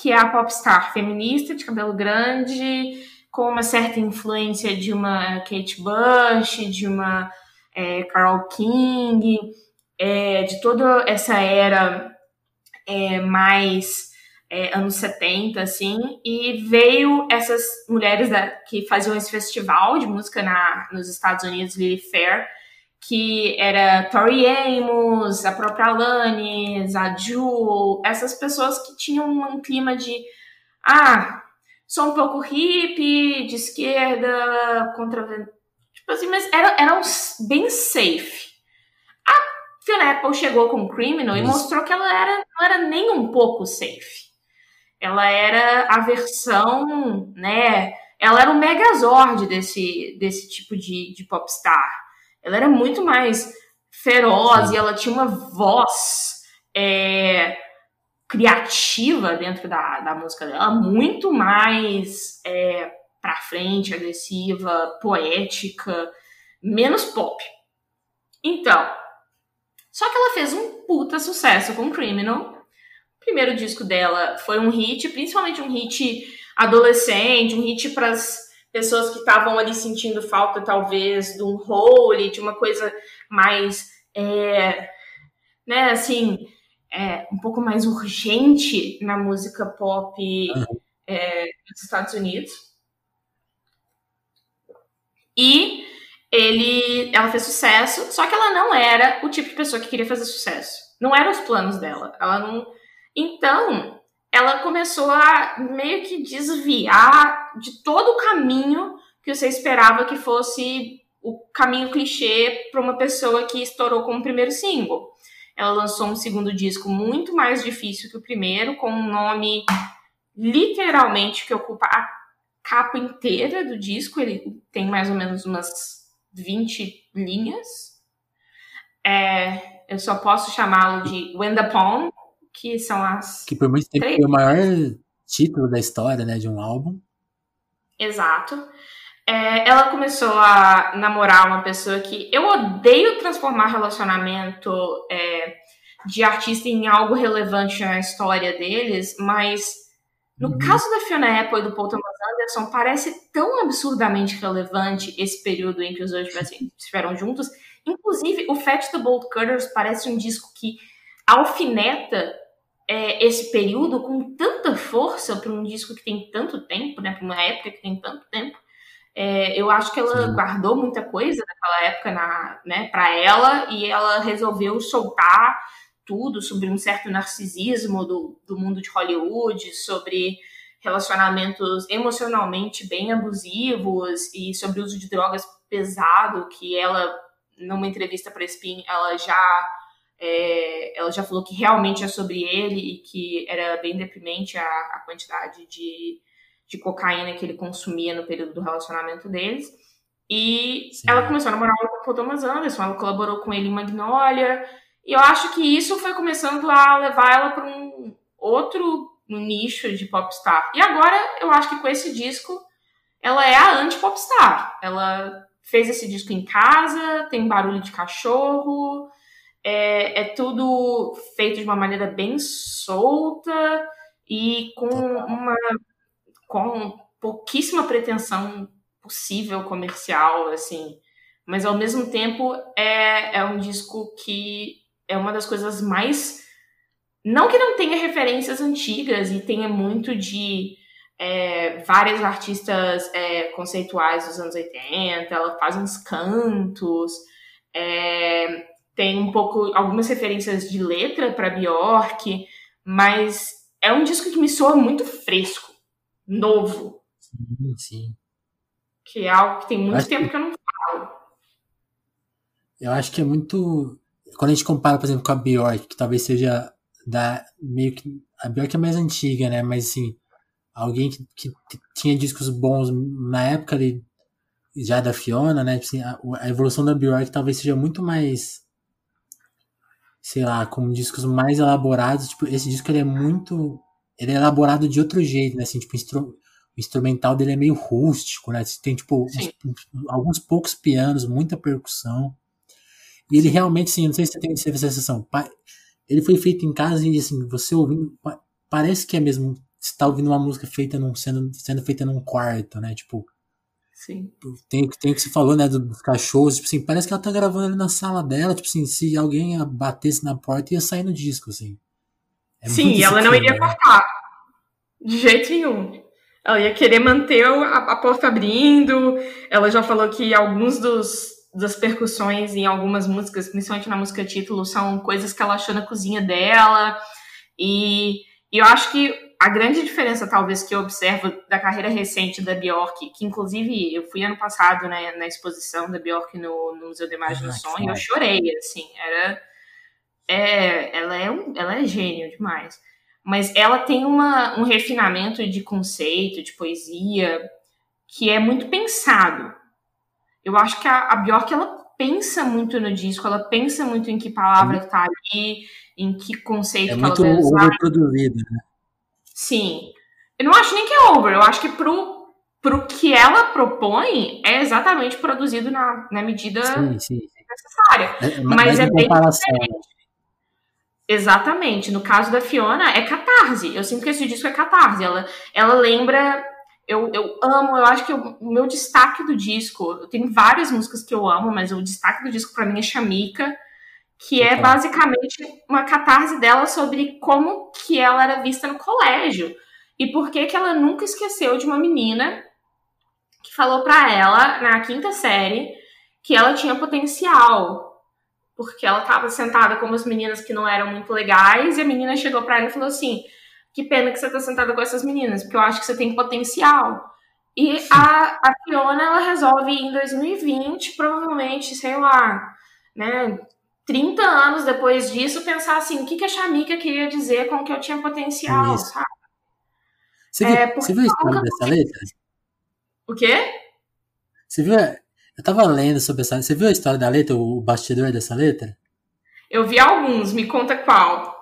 que é a popstar feminista de cabelo grande, com uma certa influência de uma Kate Bush, de uma é, Carol King, é, de toda essa era é, mais é, anos 70, assim, e veio essas mulheres da, que faziam esse festival de música na, nos Estados Unidos, Lily Fair, que era Tori Amos, a própria Alanis, a Jewel, essas pessoas que tinham um clima de ah, sou um pouco hippie, de esquerda, contra tipo assim, mas eram, eram bem safe. A Fiona Apple chegou com Criminal e mostrou que ela era, não era nem um pouco safe ela era a versão, né? Ela era o megazord desse, desse tipo de, de popstar. Ela era muito mais feroz Sim. e ela tinha uma voz é, criativa dentro da, da música dela, muito mais é, pra frente, agressiva, poética, menos pop. Então, só que ela fez um puta sucesso com Criminal primeiro disco dela foi um hit, principalmente um hit adolescente, um hit para as pessoas que estavam ali sentindo falta, talvez, de um role, de uma coisa mais, é, né, assim, é, um pouco mais urgente na música pop uhum. é, dos Estados Unidos. E ele, ela fez sucesso, só que ela não era o tipo de pessoa que queria fazer sucesso. Não eram os planos dela. Ela não. Então, ela começou a meio que desviar de todo o caminho que você esperava que fosse o caminho clichê para uma pessoa que estourou como primeiro single. Ela lançou um segundo disco muito mais difícil que o primeiro, com um nome literalmente que ocupa a capa inteira do disco. Ele tem mais ou menos umas 20 linhas. É, eu só posso chamá-lo de When the que são as. Que por muito tempo três... foi o maior título da história, né, de um álbum. Exato. É, ela começou a namorar uma pessoa que eu odeio transformar relacionamento é, de artista em algo relevante na história deles, mas no uhum. caso da Fiona Apple e do Paul Thomas Anderson, parece tão absurdamente relevante esse período em que os dois estiveram juntos. Inclusive, o Fat the Bolt Cutters parece um disco que alfineta é, esse período com tanta força para um disco que tem tanto tempo, né, para uma época que tem tanto tempo. É, eu acho que ela Sim. guardou muita coisa naquela época na, né, para ela e ela resolveu soltar tudo sobre um certo narcisismo do, do mundo de Hollywood, sobre relacionamentos emocionalmente bem abusivos e sobre o uso de drogas pesado, que ela, numa entrevista para Spin, ela já é, ela já falou que realmente é sobre ele e que era bem deprimente a, a quantidade de, de cocaína que ele consumia no período do relacionamento deles. E Sim. ela começou a namorar com o Thomas Anderson, ela colaborou com ele em Magnolia. E eu acho que isso foi começando a levar ela para um outro nicho de popstar. E agora eu acho que com esse disco ela é a anti-popstar. Ela fez esse disco em casa, tem barulho de cachorro, é, é tudo feito de uma maneira bem solta e com uma com pouquíssima pretensão possível comercial, assim. Mas ao mesmo tempo é, é um disco que é uma das coisas mais. Não que não tenha referências antigas e tenha muito de é, várias artistas é, conceituais dos anos 80, ela faz uns cantos, é, tem um pouco algumas referências de letra para Bjork, mas é um disco que me soa muito fresco, novo. Sim, sim. Que é algo que tem muito tempo que... que eu não falo. Eu acho que é muito. Quando a gente compara, por exemplo, com a Bjork, que talvez seja da meio que a Bjork é mais antiga, né? Mas assim, alguém que, que tinha discos bons na época ali, já da Fiona, né? Assim, a, a, evolução da Bjork talvez seja muito mais sei lá, com discos mais elaborados, tipo, esse disco ele é muito, ele é elaborado de outro jeito, né, assim, tipo, instru, o instrumental dele é meio rústico, né, tem, tipo, uns, alguns poucos pianos, muita percussão, e ele realmente, sim, não sei se você tem essa sensação, ele foi feito em casa e, assim, você ouvindo, parece que é mesmo, você tá ouvindo uma música feita num, sendo, sendo feita num quarto, né, tipo, Sim. Tem, tem o que se falou, né, dos cachorros, tipo assim, parece que ela tá gravando ali na sala dela, tipo assim, se alguém batesse na porta ia sair no disco, assim. É Sim, ela não iria né? cortar. De jeito nenhum. Ela ia querer manter a, a, porta abrindo. Ela já falou que alguns dos das percussões em algumas músicas, principalmente na música título, são coisas que ela achou na cozinha dela. E, e eu acho que a grande diferença, talvez, que eu observo da carreira recente da Bjork, que inclusive eu fui ano passado né, na exposição da Bjork no, no Museu de Imagem do Som e eu chorei, assim, era. É, ela, é um, ela é gênio demais. Mas ela tem uma, um refinamento de conceito, de poesia, que é muito pensado. Eu acho que a, a Bjork, ela pensa muito no disco, ela pensa muito em que palavra está ali, em que conceito é que ela vai usar. É muito né? Sim. Eu não acho nem que é over, eu acho que pro, pro que ela propõe é exatamente produzido na, na medida sim, sim. necessária. É, mas, é bem diferente. Exatamente. No caso da Fiona, é catarse. Eu sinto que esse disco é catarse. Ela, ela lembra. Eu, eu amo, eu acho que o meu destaque do disco. Eu tenho várias músicas que eu amo, mas o destaque do disco para mim é Chamika, que é basicamente uma catarse dela sobre como que ela era vista no colégio. E por que que ela nunca esqueceu de uma menina que falou para ela na quinta série que ela tinha potencial, porque ela estava sentada com umas meninas que não eram muito legais e a menina chegou para ela e falou assim: "Que pena que você tá sentada com essas meninas, porque eu acho que você tem potencial". E a, a Fiona ela resolve em 2020, provavelmente, sei lá, né, 30 anos depois disso, pensar assim, o que, que a Shamika queria dizer com que eu tinha potencial, Isso. sabe? Você viu, é, você viu a história dessa letra? O quê? Você viu? Eu tava lendo sobre essa. Você viu a história da letra, o bastidor dessa letra? Eu vi alguns, me conta qual.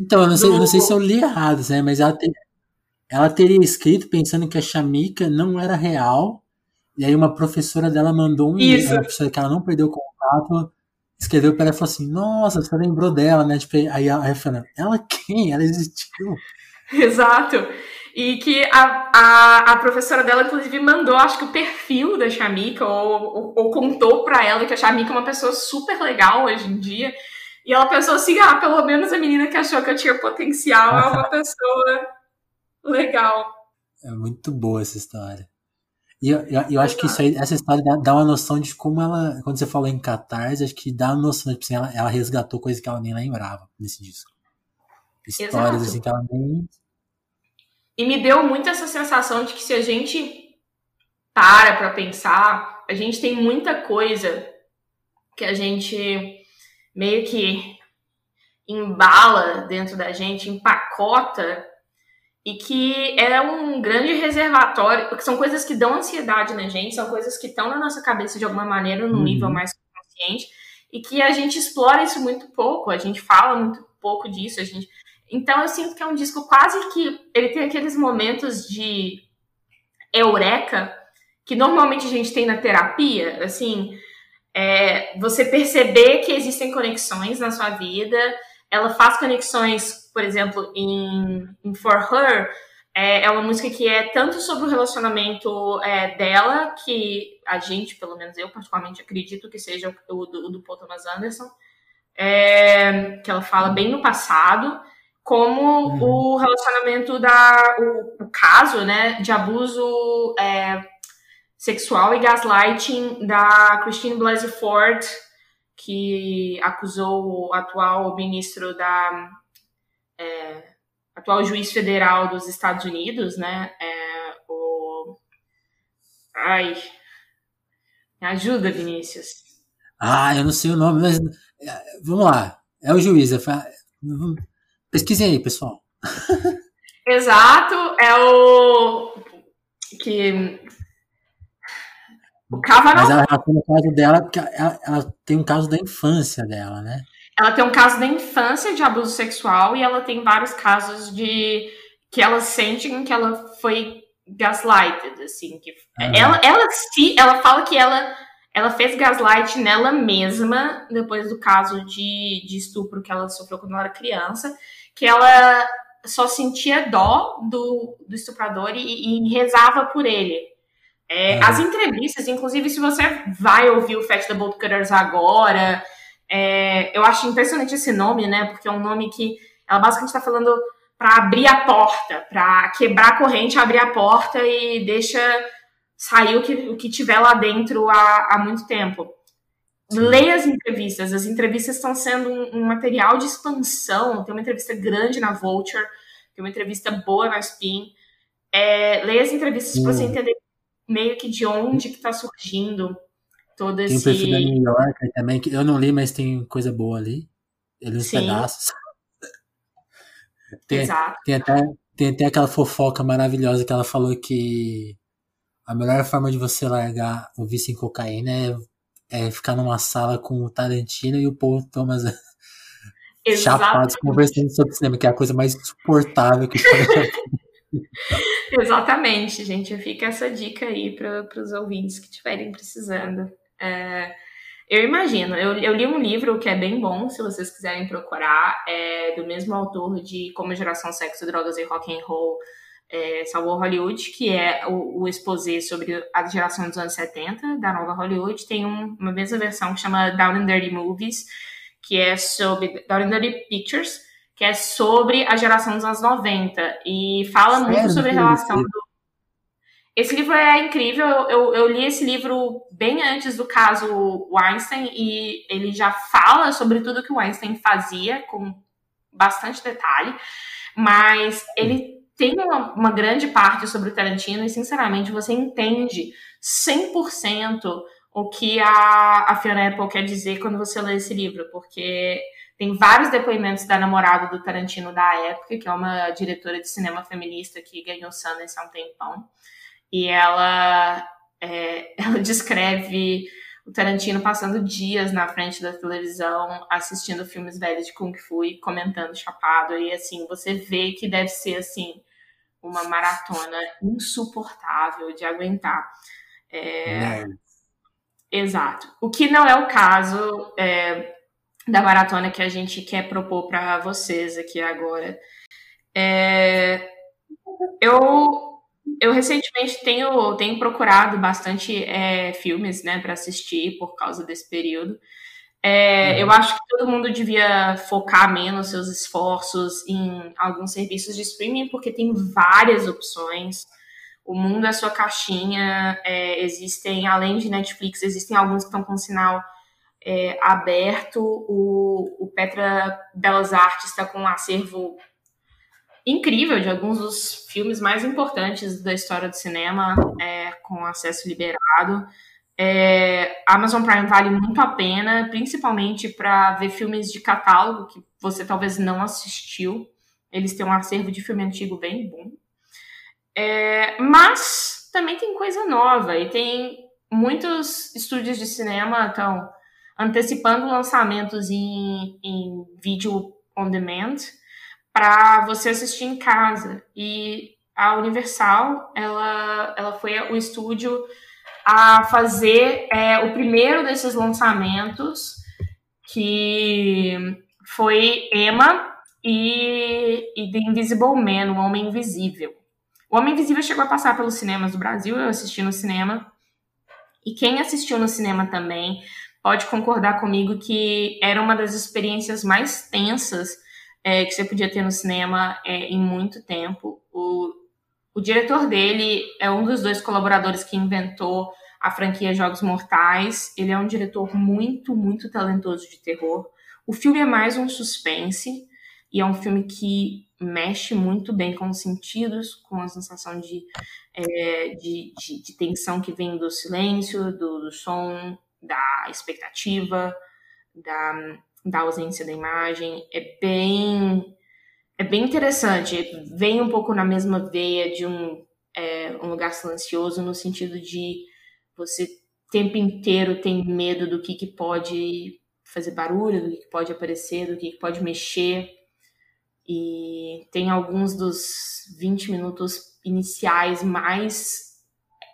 Então, eu não, Do... sei, eu não sei se eu li errado, né? Mas ela, te, ela teria escrito pensando que a Shamika não era real. E aí uma professora dela mandou um e-mail, uma professora que ela não perdeu contato, escreveu para ela e falou assim: Nossa, você lembrou dela, né? Tipo, aí a falou: Ela quem? Ela existiu. [laughs] Exato. E que a, a, a, professora dela, inclusive, mandou, acho que o perfil da Shamika, ou, ou, ou contou para ela que a Shamika é uma pessoa super legal hoje em dia. E ela pensou assim: ah, pelo menos a menina que achou que eu tinha potencial é uma [laughs] pessoa legal. É muito boa essa história. E eu, eu, eu acho que isso aí, essa história dá, dá, uma noção de como ela, quando você falou em catarse, acho que dá uma noção de tipo, assim, ela, ela resgatou coisas que ela nem lembrava nesse disco. Histórias Exato. assim que ela nem e me deu muito essa sensação de que se a gente para para pensar, a gente tem muita coisa que a gente meio que embala dentro da gente, empacota e que é um grande reservatório, porque são coisas que dão ansiedade na gente, são coisas que estão na nossa cabeça de alguma maneira, num uhum. nível mais consciente, e que a gente explora isso muito pouco, a gente fala muito pouco disso, a gente então eu sinto que é um disco quase que ele tem aqueles momentos de eureka que normalmente a gente tem na terapia, assim, é, você perceber que existem conexões na sua vida, ela faz conexões, por exemplo, em, em For Her, é, é, uma música que é tanto sobre o relacionamento é, dela, que a gente, pelo menos eu particularmente acredito que seja o, do, do Paul Thomas Anderson, é, que ela fala bem no passado, como uhum. o relacionamento da o, o, caso, né, de abuso é, sexual e gaslighting da Christine Blasey Ford, que acusou o atual ministro da é, atual juiz federal dos Estados Unidos, né, é, o ai me ajuda, Vinícius. Ah, eu não sei o nome, mas é, vamos lá. É o juiz. É, Pesquisem aí, pessoal. [laughs] Exato, é o que o Kavanaugh. Mas ela relaciona o caso dela porque ela, ela, tem um caso da infância dela, né? Ela tem um caso da infância de abuso sexual e ela tem vários casos de que ela sente que ela foi gaslighted, assim, que ah. ela, ela se ela fala que ela ela fez gaslight nela mesma depois do caso de, de estupro que ela sofreu quando ela era criança que ela só sentia dó do, do estuprador e, e rezava por ele. É, é. As entrevistas, inclusive, se você vai ouvir o Fat the Bolt Cutters agora, é, eu acho impressionante esse nome, né? Porque é um nome que ela basicamente está falando para abrir a porta, para quebrar a corrente, abrir a porta e deixa sair o que, o que tiver lá dentro há, há muito tempo. Leia as entrevistas. As entrevistas estão sendo um, um, material de expansão. Tem uma entrevista grande na Vulture, tem uma entrevista boa na Spin. É, leia as entrevistas para você entender meio que de onde que está surgindo todo esse... Tem o perfil da New York também, que eu não li, mas tem coisa boa ali. Ele uns pedaços. Tem, Exato. Tem até, tem até aquela fofoca maravilhosa que ela falou que a melhor forma de você largar o vício em cocaína é é, ficar numa sala com o Tarantino e o Paul Thomas chapados conversando sobre cinema, que é a coisa mais insuportável que pode [laughs] Exatamente, gente. Fica essa dica aí para os ouvintes que estiverem precisando. É, eu imagino, eu, eu, li um livro que é bem bom, se vocês quiserem procurar, é do mesmo autor de Como Geração Sexo, Drogas e Rock and Roll é, Salvou Hollywood, que é o, o exposé sobre a geração dos anos 70 da nova Hollywood. Tem um, uma mesma versão que chama Down and Dirty Movies, que é sobre Dirty Pictures, que é sobre a geração dos anos 90 e fala Sério? muito sobre a relação do esse livro é incrível. Eu, eu, li esse livro bem antes do caso Weinstein e ele já fala sobre tudo que o Weinstein fazia com bastante detalhe, mas ele tem uma, uma grande parte sobre o Tarantino e, sinceramente, você entende 100% o que a, a Fiona Apple quer dizer quando você lê esse livro, porque tem vários depoimentos da namorada do Tarantino da época, que é uma diretora de cinema feminista que ganhou Sundance há um tempão e ela, é, [laughs] ela descreve o Tarantino passando dias na frente da televisão assistindo filmes velhos de Kung Fu e comentando chapado. E assim, você vê que deve ser assim uma maratona insuportável de aguentar. É... Exato. O que não é o caso é, da maratona que a gente quer propor para vocês aqui agora. É... Eu eu recentemente tenho, tenho procurado bastante é, filmes, né, para assistir por causa desse período. É, uhum. Eu acho que todo mundo devia focar menos seus esforços em alguns serviços de streaming, porque tem várias opções. O mundo é sua caixinha. É, existem, além de Netflix, existem alguns que estão com sinal é, aberto. O, o Petra Belas Artes está com um acervo incrível de alguns dos filmes mais importantes da história do cinema é, com acesso liberado. É, Amazon Prime vale muito a pena, principalmente para ver filmes de catálogo que você talvez não assistiu. Eles têm um acervo de filme antigo bem bom. É, mas também tem coisa nova e tem muitos estúdios de cinema estão antecipando lançamentos em, em vídeo on demand para você assistir em casa. E a Universal, ela, ela foi o estúdio a fazer é, o primeiro desses lançamentos, que foi Emma e, e The Invisible Man, o Homem Invisível. O Homem Invisível chegou a passar pelos cinemas do Brasil, eu assisti no cinema. E quem assistiu no cinema também pode concordar comigo que era uma das experiências mais tensas é, que você podia ter no cinema é, em muito tempo. O, o diretor dele é um dos dois colaboradores que inventou a franquia Jogos Mortais. Ele é um diretor muito, muito talentoso de terror. O filme é mais um suspense e é um filme que mexe muito bem com os sentidos, com a sensação de, é, de, de, de, tensão que vem do silêncio, do, do som, da expectativa, da, da ausência da imagem. É bem, é bem interessante. Vem um pouco na mesma veia de um, é, um lugar silencioso, no sentido de você o tempo inteiro tem medo do que, que pode fazer barulho, do que, que pode aparecer, do que, que pode mexer. E tem alguns dos 20 minutos iniciais mais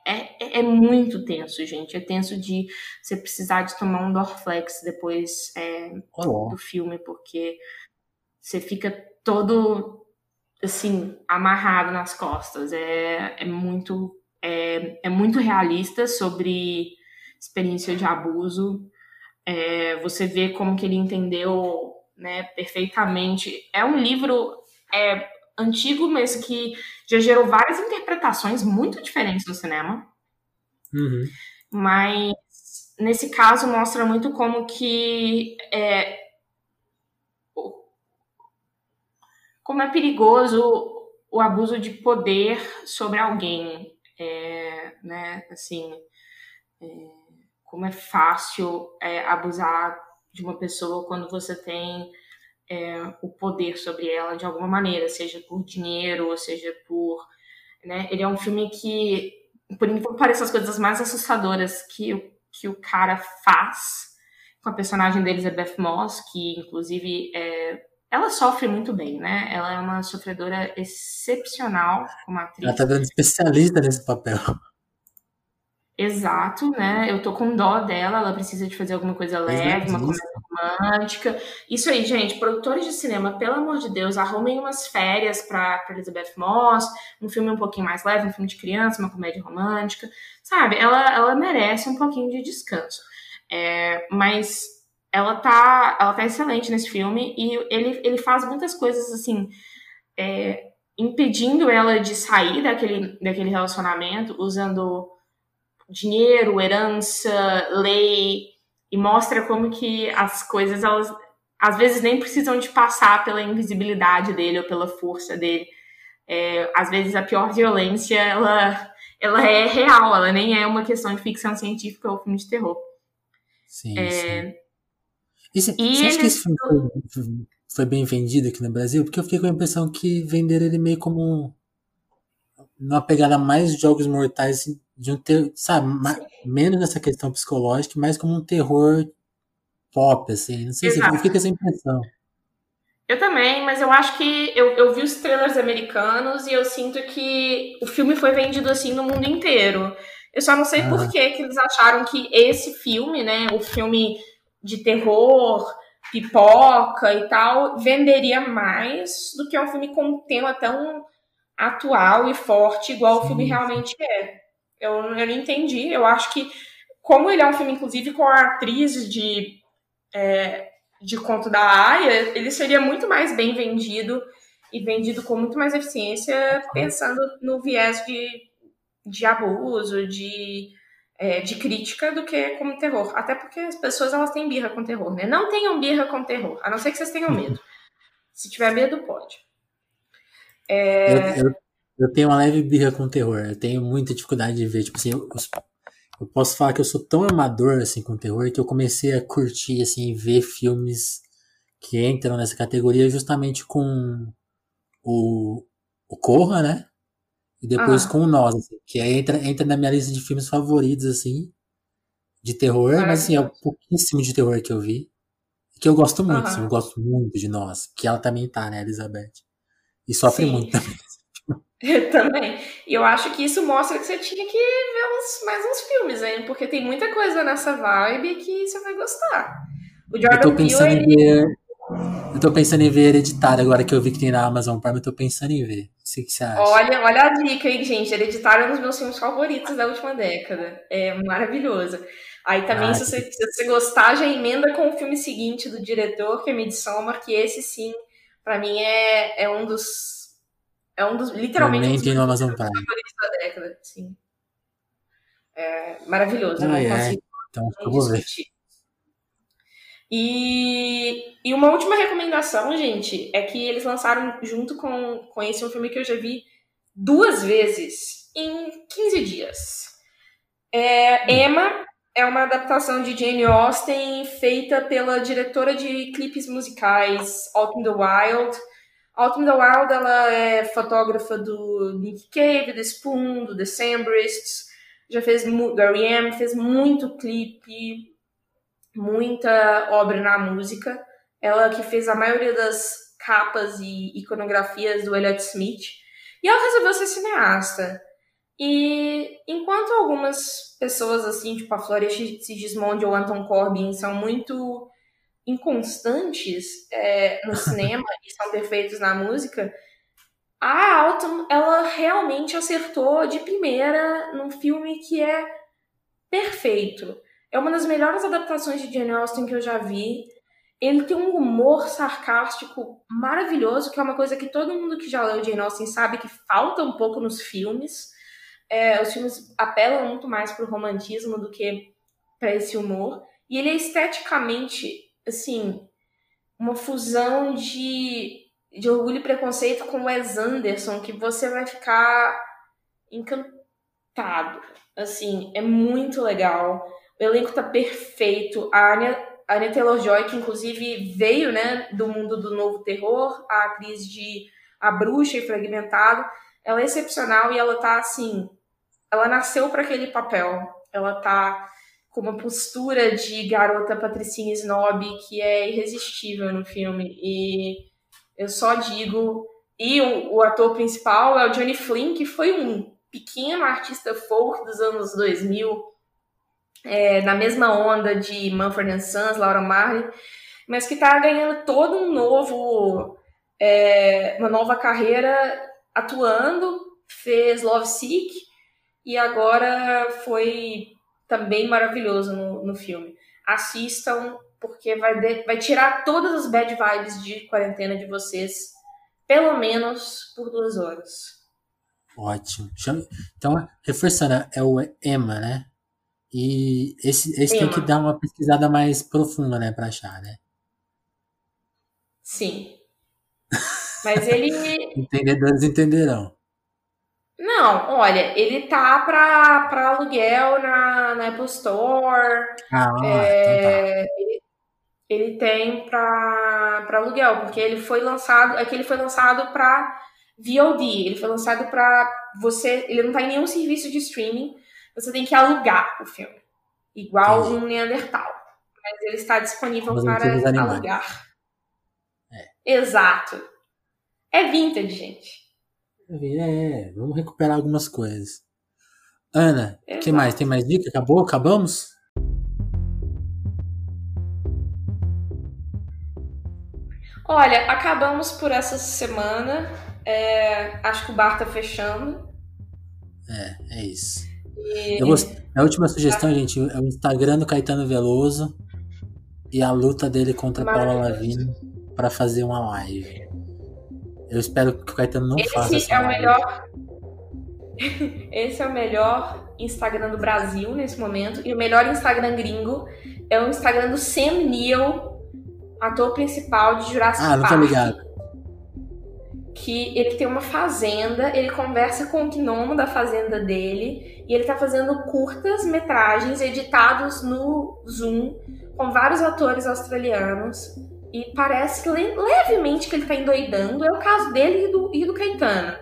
é, é, é, muito tenso, gente. É tenso de você precisar de tomar um Dorflex depois é, do filme, porque você fica todo assim, amarrado nas costas. É, é muito é, é muito realista sobre experiência de abuso. É, você vê como que ele entendeu né, perfeitamente. É um livro é, antigo, mas que já gerou várias interpretações muito diferentes no cinema. Uhum. Mas nesse caso mostra muito como que é, como é perigoso o abuso de poder sobre alguém, é, né? Assim, é, como é fácil é, abusar de uma pessoa quando você tem é, o poder sobre ela de alguma maneira, seja por dinheiro, ou seja por. Né? Ele é um filme que, por que pareça, as coisas mais assustadoras que, que o cara faz com a personagem da Elizabeth Moss, que inclusive é, ela sofre muito bem, né? Ela é uma sofredora excepcional como atriz. Ela tá vendo especialista nesse papel. Exato, né? Eu tô com dó dela, ela precisa de fazer alguma coisa leve, uma comédia romântica. Isso aí, gente, produtores de cinema, pelo amor de Deus, arrumem umas férias pra, pra Elizabeth Moss, um filme um pouquinho mais leve, um filme de criança, uma comédia romântica, sabe? Ela, ela merece um pouquinho de descanso. É, mas ela tá, ela tá excelente nesse filme e ele, ele faz muitas coisas assim, é, impedindo ela de sair daquele, daquele relacionamento, usando dinheiro, herança, lei, e mostra como que as coisas, elas às vezes nem precisam de passar pela invisibilidade dele ou pela força dele. É, às vezes a pior violência, ela, ela é real, ela nem é uma questão de ficção científica ou filme de terror. Sim, é, sim. E você, e você acha que esse filme foi, foi, bem vendido aqui no Brasil? Porque eu fiquei com a impressão que venderam ele meio como uma pegada mais de jogos mortais, assim, de um ter, sabe, mais, menos nessa questão psicológica, mais como um terror pop, assim. Não sei Exato. se fica essa impressão. Eu também, mas eu acho que eu, eu vi os trailers americanos e eu sinto que o filme foi vendido assim no mundo inteiro. Eu só não sei ah. por que, que eles acharam que esse filme, né, o filme de terror, pipoca e tal, venderia mais do que um filme com um tema tão atual e forte, igual Sim. o filme realmente é. Eu, eu não entendi. Eu acho que, como ele é um filme, inclusive, com a atriz de, é, de conto da Aya, ele seria muito mais bem vendido e vendido com muito mais eficiência, pensando no viés de, de abuso, de é, de crítica do que como terror. Até porque as pessoas elas têm birra com terror, né? Não tenham birra com terror, a não ser que vocês tenham medo. [laughs] Se tiver medo, pode. É... Eu, eu, eu, tenho uma leve birra com terror. Eu tenho muita dificuldade de ver. Tipo assim, eu, eu, posso falar que eu sou tão amador assim com terror que eu comecei a curtir assim, ver filmes que entram nessa categoria justamente com o, o Corra, né? E depois ah. com o Nós, assim, que aí entra, entra na minha lista de filmes favoritos, assim, de terror, mas assim, é o pouquíssimo de terror que eu vi. Que eu gosto muito, assim, eu gosto muito de Nós, que ela também tá, né, Elizabeth? E sofre Sim. muito também. Eu [laughs] também. E eu acho que isso mostra que você tinha que ver uns, mais uns filmes aí, porque tem muita coisa nessa vibe que você vai gostar. O Jordan eu tô pensando Peele, em ver eu tô pensando em ver Hereditário agora que eu vi que tem na Amazon Prime, eu tô pensando em ver. O que você acha? Olha, olha a dica aí, gente. Hereditário é um dos meus filmes favoritos da última década. É maravilhoso. Aí também, ah, se, você, se você gostar, já emenda com o filme seguinte do diretor, que é Midsommar, que esse sim, pra mim, é, é um dos. É um dos. Literalmente. um dos tem no Amazon Prime. da década, sim. É maravilhoso. Ah, é. Então, eu vou ver. E, e uma última recomendação, gente, é que eles lançaram junto com, com esse um filme que eu já vi duas vezes em 15 dias. É, Emma é uma adaptação de Jane Austen feita pela diretora de clipes musicais Autumn the Wild. Autumn the Wild ela é fotógrafa do Nick Cave, do Spoon, do Decemberists, já fez Gary M, fez muito clipe, muita obra na música. Ela que fez a maioria das capas e iconografias do Elliot Smith. E ela resolveu ser cineasta. E enquanto algumas pessoas, assim, tipo a Flória Sigismondi ou Anton Corbin, são muito inconstantes é, no [laughs] cinema e são perfeitos na música, a Autumn, ela realmente acertou de primeira num filme que é perfeito. É uma das melhores adaptações de Jane Austen que eu já vi. Ele tem um humor sarcástico maravilhoso, que é uma coisa que todo mundo que já leu Jane Austen sabe que falta um pouco nos filmes. É, os filmes apelam muito mais para o romantismo do que para esse humor. E ele é esteticamente, assim, uma fusão de, de orgulho e preconceito com Wes Anderson, que você vai ficar encantado. Assim, é muito legal. O elenco tá perfeito. A Anya, a Anya Taylor-Joy, que inclusive veio, né, do mundo do novo terror, a atriz de A Bruxa e Fragmentado, ela é excepcional e ela tá assim, ela nasceu para aquele papel. Ela tá com uma postura de garota patricinha snob que é irresistível no filme. E eu só digo. E o, o ator principal é o Johnny Flynn, que foi um pequeno artista folk dos anos 2000, é, na mesma onda de Manfred Sons, Laura Marley, mas que está ganhando todo um novo, é, uma nova carreira atuando, fez Love Sick e agora foi também maravilhoso no, no filme. Assistam, porque vai, de, vai tirar todas as bad vibes de quarentena de vocês, pelo menos por duas horas. Ótimo. Então, reforçando, é o EMA, né? E esse, esse tem que dar uma pesquisada mais profunda, né, pra achar, né? Sim. [laughs] Mas ele. Entendedores entenderão. Não, olha, ele tá pra, pra aluguel na, na Apple Store. Ah, é, então tá. ele, ele tem pra, pra aluguel, porque ele foi lançado. É que ele foi lançado pra VOD. Ele foi lançado pra você. Ele não tá em nenhum serviço de streaming. Você tem que alugar o filme. Igual Entendi. um Neandertal. Mas ele está disponível para alugar. É. Exato. É vintage, gente. É, vamos recuperar algumas coisas. Ana, o que mais? Tem mais dica? Acabou? Acabamos? Olha, acabamos por essa semana. É, acho que o bar tá fechando. É, é isso. E... Eu gost... A última sugestão, ah. gente, é o Instagram do Caetano Veloso e a luta dele contra a Paula Lavigne para fazer uma live. Eu espero que o Caetano não Esse faça essa é o melhor. [laughs] Esse é o melhor Instagram do Brasil nesse momento. E o melhor Instagram gringo é o Instagram do Sam Neill, ator principal de Jurassic Park. Ah, não tô ligado que ele tem uma fazenda, ele conversa com o gnomo da fazenda dele e ele tá fazendo curtas metragens editados no Zoom com vários atores australianos e parece levemente que ele tá endoidando. É o caso dele e do, e do Caetano.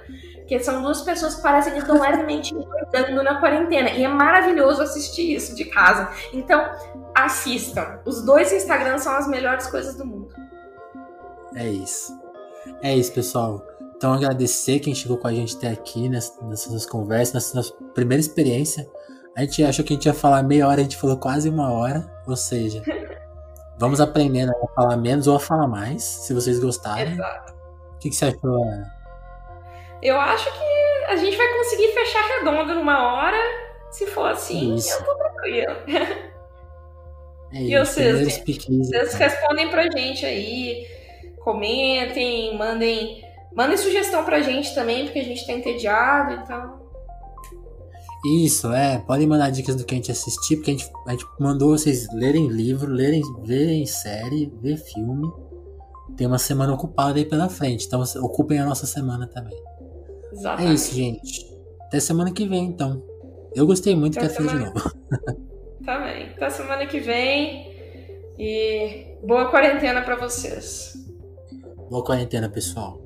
Que são duas pessoas que parecem que estão levemente [laughs] endoidando na quarentena. E é maravilhoso assistir isso de casa. Então, assistam. Os dois Instagrams são as melhores coisas do mundo. É isso. É isso, pessoal. Então, agradecer quem chegou com a gente até aqui nessas conversas, nessa nossa primeira experiência. A gente achou que a gente ia falar meia hora, a gente falou quase uma hora. Ou seja, [laughs] vamos aprendendo a falar menos ou a falar mais, se vocês gostarem. Exato. O que, que você achou, Ana? Eu acho que a gente vai conseguir fechar redondo numa hora. Se for assim, isso. eu tô tranquilo. É e isso, vocês, vocês respondem pra gente aí comentem, mandem, mandem sugestão pra gente também, porque a gente tá entediado, então. Isso, é. Podem mandar dicas do que a gente assistir, porque a gente, a gente mandou vocês lerem livro, lerem, verem série, ver filme. Tem uma semana ocupada aí pela frente, então ocupem a nossa semana também. Exatamente. É isso, gente. Até semana que vem, então. Eu gostei muito, Até quero semana... de novo. [laughs] Também. Até semana que vem. E boa quarentena para vocês. Boa quarentena, pessoal.